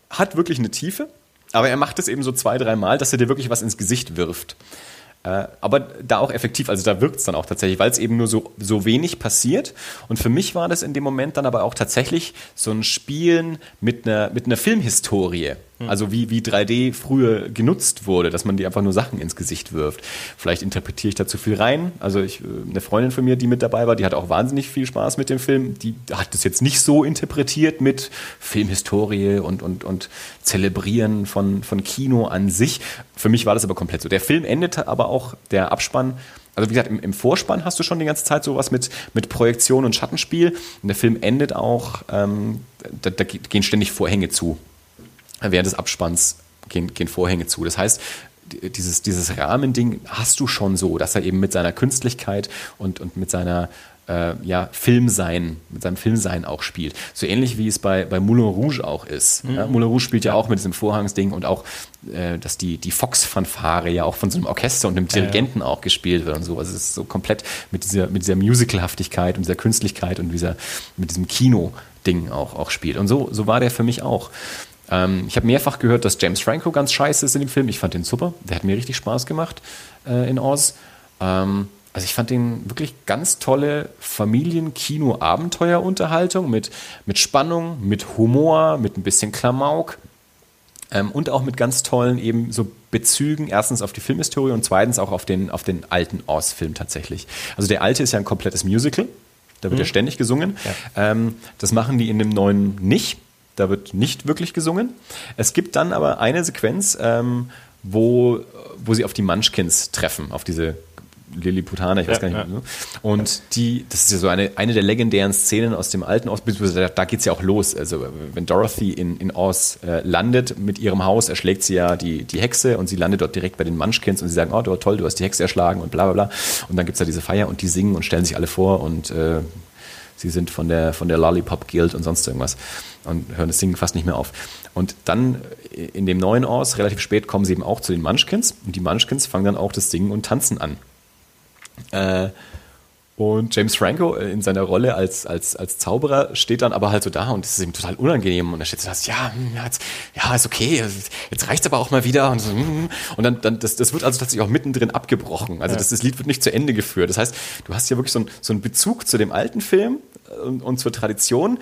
hat wirklich eine Tiefe, aber er macht es eben so zwei, drei Mal, dass er dir wirklich was ins Gesicht wirft. Äh, aber da auch effektiv, also da wirkt es dann auch tatsächlich, weil es eben nur so, so wenig passiert. Und für mich war das in dem Moment dann aber auch tatsächlich so ein Spielen mit einer, mit einer Filmhistorie. Hm. Also wie, wie 3D früher genutzt wurde, dass man dir einfach nur Sachen ins Gesicht wirft. Vielleicht interpretiere ich da zu viel rein. Also ich, äh, eine Freundin von mir, die mit dabei war, die hatte auch wahnsinnig viel Spaß mit dem Film. Die hat das jetzt nicht so interpretiert mit Filmhistorie und, und, und Zelebrieren von, von Kino an sich. Für mich war das aber komplett so. Der Film endete aber auch, der Abspann, also wie gesagt, im, im, Vorspann hast du schon die ganze Zeit sowas mit, mit Projektion und Schattenspiel. Und der Film endet auch, ähm, da, da gehen ständig Vorhänge zu während des Abspanns gehen, gehen Vorhänge zu. Das heißt, dieses, dieses Rahmending hast du schon so, dass er eben mit seiner Künstlichkeit und, und mit seiner äh, ja, Filmsein, mit seinem Filmsein auch spielt. So ähnlich wie es bei, bei Moulin Rouge auch ist. Mhm. Ja, Moulin Rouge spielt ja auch mit diesem Vorhangsding und auch, äh, dass die, die Fox-Fanfare ja auch von so einem Orchester und einem Dirigenten ja, ja. auch gespielt wird und so. Also es ist so komplett mit dieser, mit dieser Musicalhaftigkeit und dieser Künstlichkeit und dieser, mit diesem Kino-Ding auch, auch spielt. Und so, so war der für mich auch. Ähm, ich habe mehrfach gehört, dass James Franco ganz scheiße ist in dem Film. Ich fand den super. Der hat mir richtig Spaß gemacht äh, in Oz. Ähm, also ich fand den wirklich ganz tolle Familien-Kino-Abenteuer-Unterhaltung mit, mit Spannung, mit Humor, mit ein bisschen Klamauk ähm, und auch mit ganz tollen eben so Bezügen erstens auf die Filmhistorie und zweitens auch auf den, auf den alten Oz-Film tatsächlich. Also der alte ist ja ein komplettes Musical. Da wird mhm. ja ständig gesungen. Ja. Ähm, das machen die in dem neuen nicht. Da wird nicht wirklich gesungen. Es gibt dann aber eine Sequenz, ähm, wo, wo sie auf die Munchkins treffen, auf diese Lilliputaner, ich weiß Ja, gar nicht. ja. ne? Und die, das ist ja so eine, eine der legendären Szenen aus dem alten Oz, beziehungsweise da, da geht es ja auch los. Also wenn Dorothy in, in Oz äh, landet mit ihrem Haus, erschlägt sie ja die, die Hexe und sie landet dort direkt bei den Munchkins und sie sagen, oh du, toll, du hast die Hexe erschlagen und bla bla bla. Und dann gibt es da diese Feier und die singen und stellen sich alle vor und äh, sie sind von der, von der Lollipop Guild und sonst irgendwas und hören das Singen fast nicht mehr auf. Und dann äh, in dem neuen Ors, relativ spät, kommen sie eben auch zu den Munchkins und die Munchkins fangen dann auch das Singen und Tanzen an. Äh, und James Franco äh, in seiner Rolle als, als, als Zauberer steht dann aber halt so da und es ist ihm total unangenehm. Und er steht so da, ja, hm, ja, jetzt, ja, ist okay, jetzt reicht's aber auch mal wieder. Und, so, hm. und dann, dann das, das wird also tatsächlich auch mittendrin abgebrochen. Also das, das Lied wird nicht zu Ende geführt. Das heißt, du hast ja wirklich so, ein, so einen Bezug zu dem alten Film äh, und, und zur Tradition.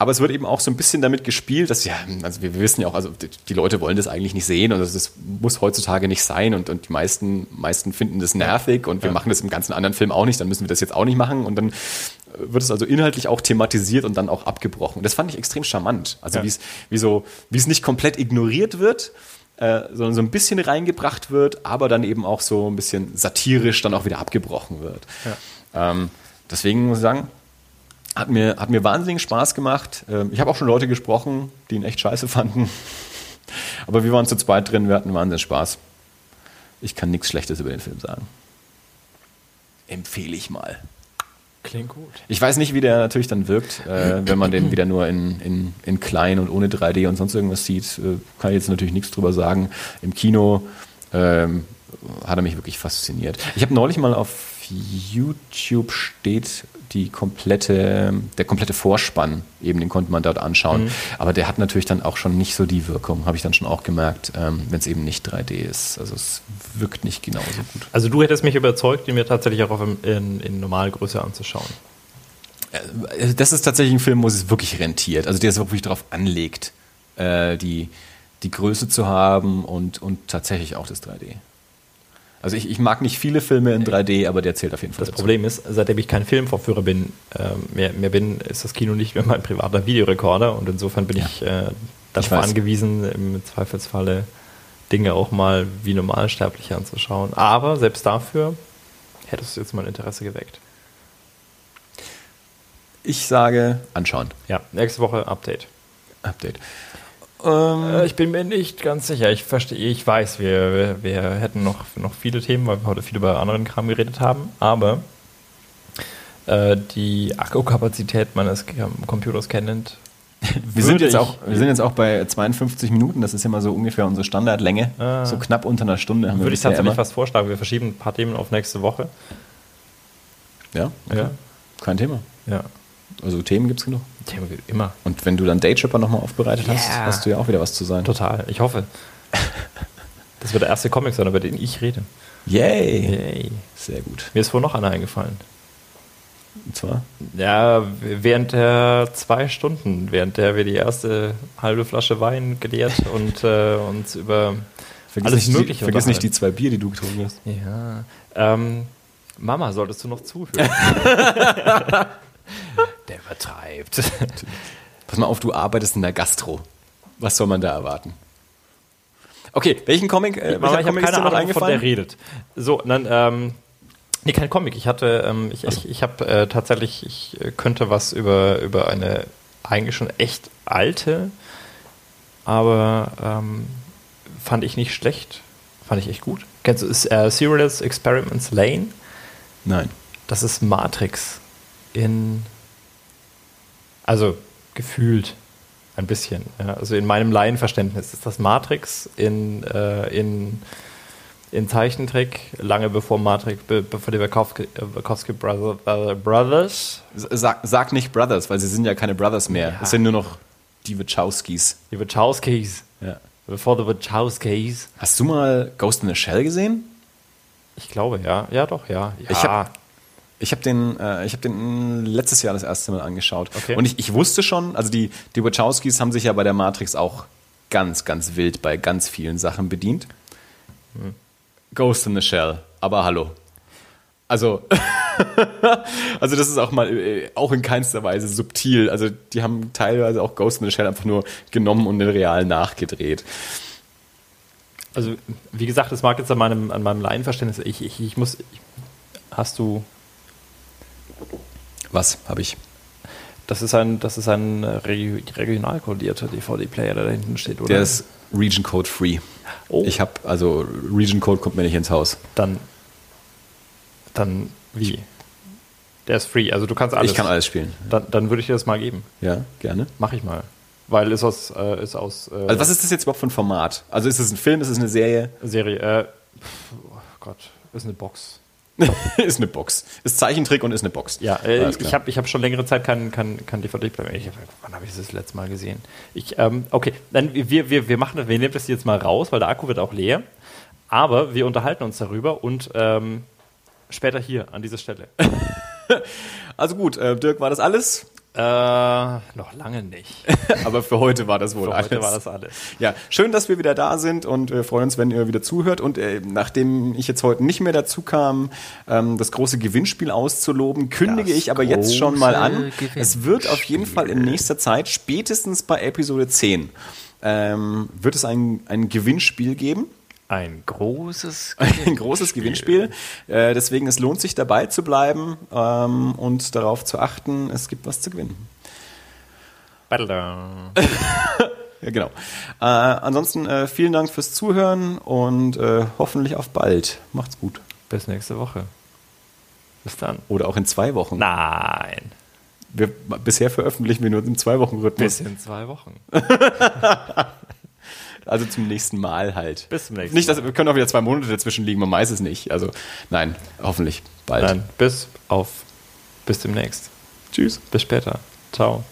Aber es wird eben auch so ein bisschen damit gespielt, dass ja, also wir wissen ja auch, also die, Leute wollen das eigentlich nicht sehen und das, das muss heutzutage nicht sein und, und die meisten, meisten finden das nervig und wir machen das im ganzen anderen Film auch nicht, dann müssen wir das jetzt auch nicht machen und dann wird es also inhaltlich auch thematisiert und dann auch abgebrochen. Das fand ich extrem charmant. Also Ja. wie es, wie so, wie es nicht komplett ignoriert wird, äh, sondern so ein bisschen reingebracht wird, aber dann eben auch so ein bisschen satirisch dann auch wieder abgebrochen wird. Ähm, deswegen muss ich sagen, hat mir, hat mir wahnsinnig Spaß gemacht. Ähm, Ich habe auch schon Leute gesprochen, die ihn echt scheiße fanden. Aber wir waren zu zweit drin, wir hatten wahnsinnig Spaß. Ich kann nichts Schlechtes über den Film sagen. Empfehle ich mal. Klingt gut. Ich weiß nicht, wie der natürlich dann wirkt, äh, wenn man den wieder nur in, in, in klein und ohne 3D und sonst irgendwas sieht. Äh, kann ich jetzt natürlich nichts drüber sagen. Im Kino ähm, hat er mich wirklich fasziniert. Ich habe neulich mal auf YouTube steht die komplette, der komplette Vorspann, eben den konnte man dort anschauen. Aber der hat natürlich dann auch schon nicht so die Wirkung, habe ich dann schon auch gemerkt, ähm, wenn es eben nicht 3D ist. Also es wirkt nicht genauso gut. Also du hättest mich überzeugt, ihn mir tatsächlich auch im, in, in Normalgröße anzuschauen. Also das ist tatsächlich ein Film, wo es wirklich rentiert. Also der es wirklich darauf anlegt, äh, die, die Größe zu haben und, und tatsächlich auch das 3D. Also ich, ich mag nicht viele Filme in 3D, aber der zählt auf jeden Fall. Das Problem ist, seitdem ich kein Filmvorführer bin, ähm, mehr, mehr bin, ist das Kino nicht mehr mein privater Videorekorder und insofern bin Ja. ich äh, darauf angewiesen, im Zweifelsfalle Dinge auch mal wie Normalsterbliche anzuschauen. Aber selbst dafür hättest du jetzt mal Interesse geweckt. Ich sage anschauen. Ja, nächste Woche Update. Update. Äh, ich bin mir nicht ganz sicher. Ich verstehe, ich weiß, wir, wir, wir hätten noch, noch viele Themen, weil wir heute viel über anderen Kram geredet haben, aber äh, die Akkukapazität meines Computers kennend. Wir sind, jetzt auch, wir sind jetzt auch bei 52 Minuten, das ist immer so ungefähr unsere Standardlänge. Ah. So knapp unter einer Stunde haben wir Würde ich tatsächlich immer. fast vorschlagen, wir verschieben ein paar Themen auf nächste Woche. Ja, okay. Ja. kein Thema. Ja. Also Themen gibt es genug. Themen gibt immer. Und wenn du dann Daytripper nochmal aufbereitet hast, Ja. hast du ja auch wieder was zu sein. Total. Ich hoffe. Das wird der erste Comic sein, über den ich rede. Yay! Yay. Sehr gut. Mir ist vorhin noch einer eingefallen. Und zwar? Ja, während der zwei Stunden, während der wir die erste halbe Flasche Wein geleert und äh, uns über Vergiss, alles nicht, Mögliche die, vergiss nicht die zwei Bier, die du getrunken hast. Ja. Ähm, Mama, solltest du noch zuhören? übertreibt. Pass mal auf, du arbeitest in der Gastro. Was soll man da erwarten? Okay, welchen Comic, äh, ich habe keine Ahnung, wovon der redet. So, dann, ähm, nee, kein Comic. Ich hatte, ähm, ich, ich, ich habe äh, tatsächlich, ich äh, könnte was über, über eine eigentlich schon echt alte, aber ähm, fand ich nicht schlecht. Fand ich echt gut. Kennst du, ist äh, Serious Experiments Lane? Nein. Das ist Matrix in, also gefühlt ein bisschen. Ja. Also in meinem Laienverständnis ist das Matrix in, äh, in, in Zeichentrick, lange bevor Matrix, be, bevor die Wachowski, Wachowski Brother, äh, Brothers, Sag, sag nicht Brothers, weil sie sind ja keine Brothers mehr. Ja. Es sind nur noch die Wachowskis. die Wachowskis, Ja. bevor the Wachowskis, Hast du mal Ghost in the Shell gesehen? ich glaube, ja, ja doch, ja. ja. Ich hab- Ich habe den, äh, ich hab den letztes Jahr das erste Mal angeschaut. Okay. Und ich, ich wusste schon, also die, die Wachowskis haben sich ja bei der Matrix auch ganz, ganz wild bei ganz vielen Sachen bedient. Ghost in the Shell, aber hallo. Also, also das ist auch mal äh, auch in keinster Weise subtil. Also die haben teilweise auch Ghost in the Shell einfach nur genommen und den real nachgedreht. also wie gesagt, es mag jetzt an meinem, an meinem Laienverständnis, ich, ich, ich muss, ich, hast du. Was habe ich? Das ist ein, das ist ein äh, regi- regional kodierter DVD-Player, der da hinten steht, oder? Der ist Region Code Free. Oh. Ich habe, also Region Code kommt mir nicht ins Haus. Dann. Dann wie? Der ist free, also du kannst alles. Ich kann alles spielen. Dann, dann würde ich dir das mal geben. Ja, gerne. Mach ich mal. Weil ist aus, äh, ist aus äh, Also was ist das jetzt überhaupt für ein Format? Also ist es ein Film, ist es eine Serie? Serie. Äh, pf, oh Gott, ist eine Box. ist eine Box. Ist Zeichentrick und ist eine Box. Ja, äh, ich habe ich hab schon längere Zeit kein, kein, kein DVD-Player. Ich- Wann habe ich das, das letzte Mal gesehen? Ich, ähm, okay, dann wir, wir, wir machen das, wir nehmen das jetzt mal raus, weil der Akku wird auch leer. Aber wir unterhalten uns darüber und ähm, später hier an dieser Stelle. Also gut, äh, Dirk, war das alles? Äh, noch lange nicht. Aber für heute war das wohl Für alles. heute war das alles. Ja, schön, dass wir wieder da sind und wir freuen uns, wenn ihr wieder zuhört. Und äh, nachdem ich jetzt heute nicht mehr dazu kam, ähm, das große Gewinnspiel auszuloben, kündige Das ich aber jetzt schon mal an. Es wird auf jeden Fall in nächster Zeit, spätestens bei Episode 10, ähm, wird es ein, ein Gewinnspiel geben. Ein großes Ein großes Gewinnspiel. Äh, deswegen, es lohnt sich dabei zu bleiben ähm, und darauf zu achten, es gibt was zu gewinnen. Badada. Ja, genau. Äh, ansonsten äh, vielen Dank fürs Zuhören und äh, hoffentlich auf bald. Macht's gut. Bis nächste Woche. Bis dann. Oder auch in zwei Wochen. Nein. Wir, bisher veröffentlichen wir nur im Zwei-Wochen-Rhythmus. Bis in zwei Wochen. Also zum nächsten Mal halt. Bis zum nächsten Nicht, dass wir können auch wieder zwei Monate dazwischen liegen, man weiß es nicht. Also nein, hoffentlich bald. Nein, bis auf. Bis demnächst. Tschüss. Bis später. Ciao.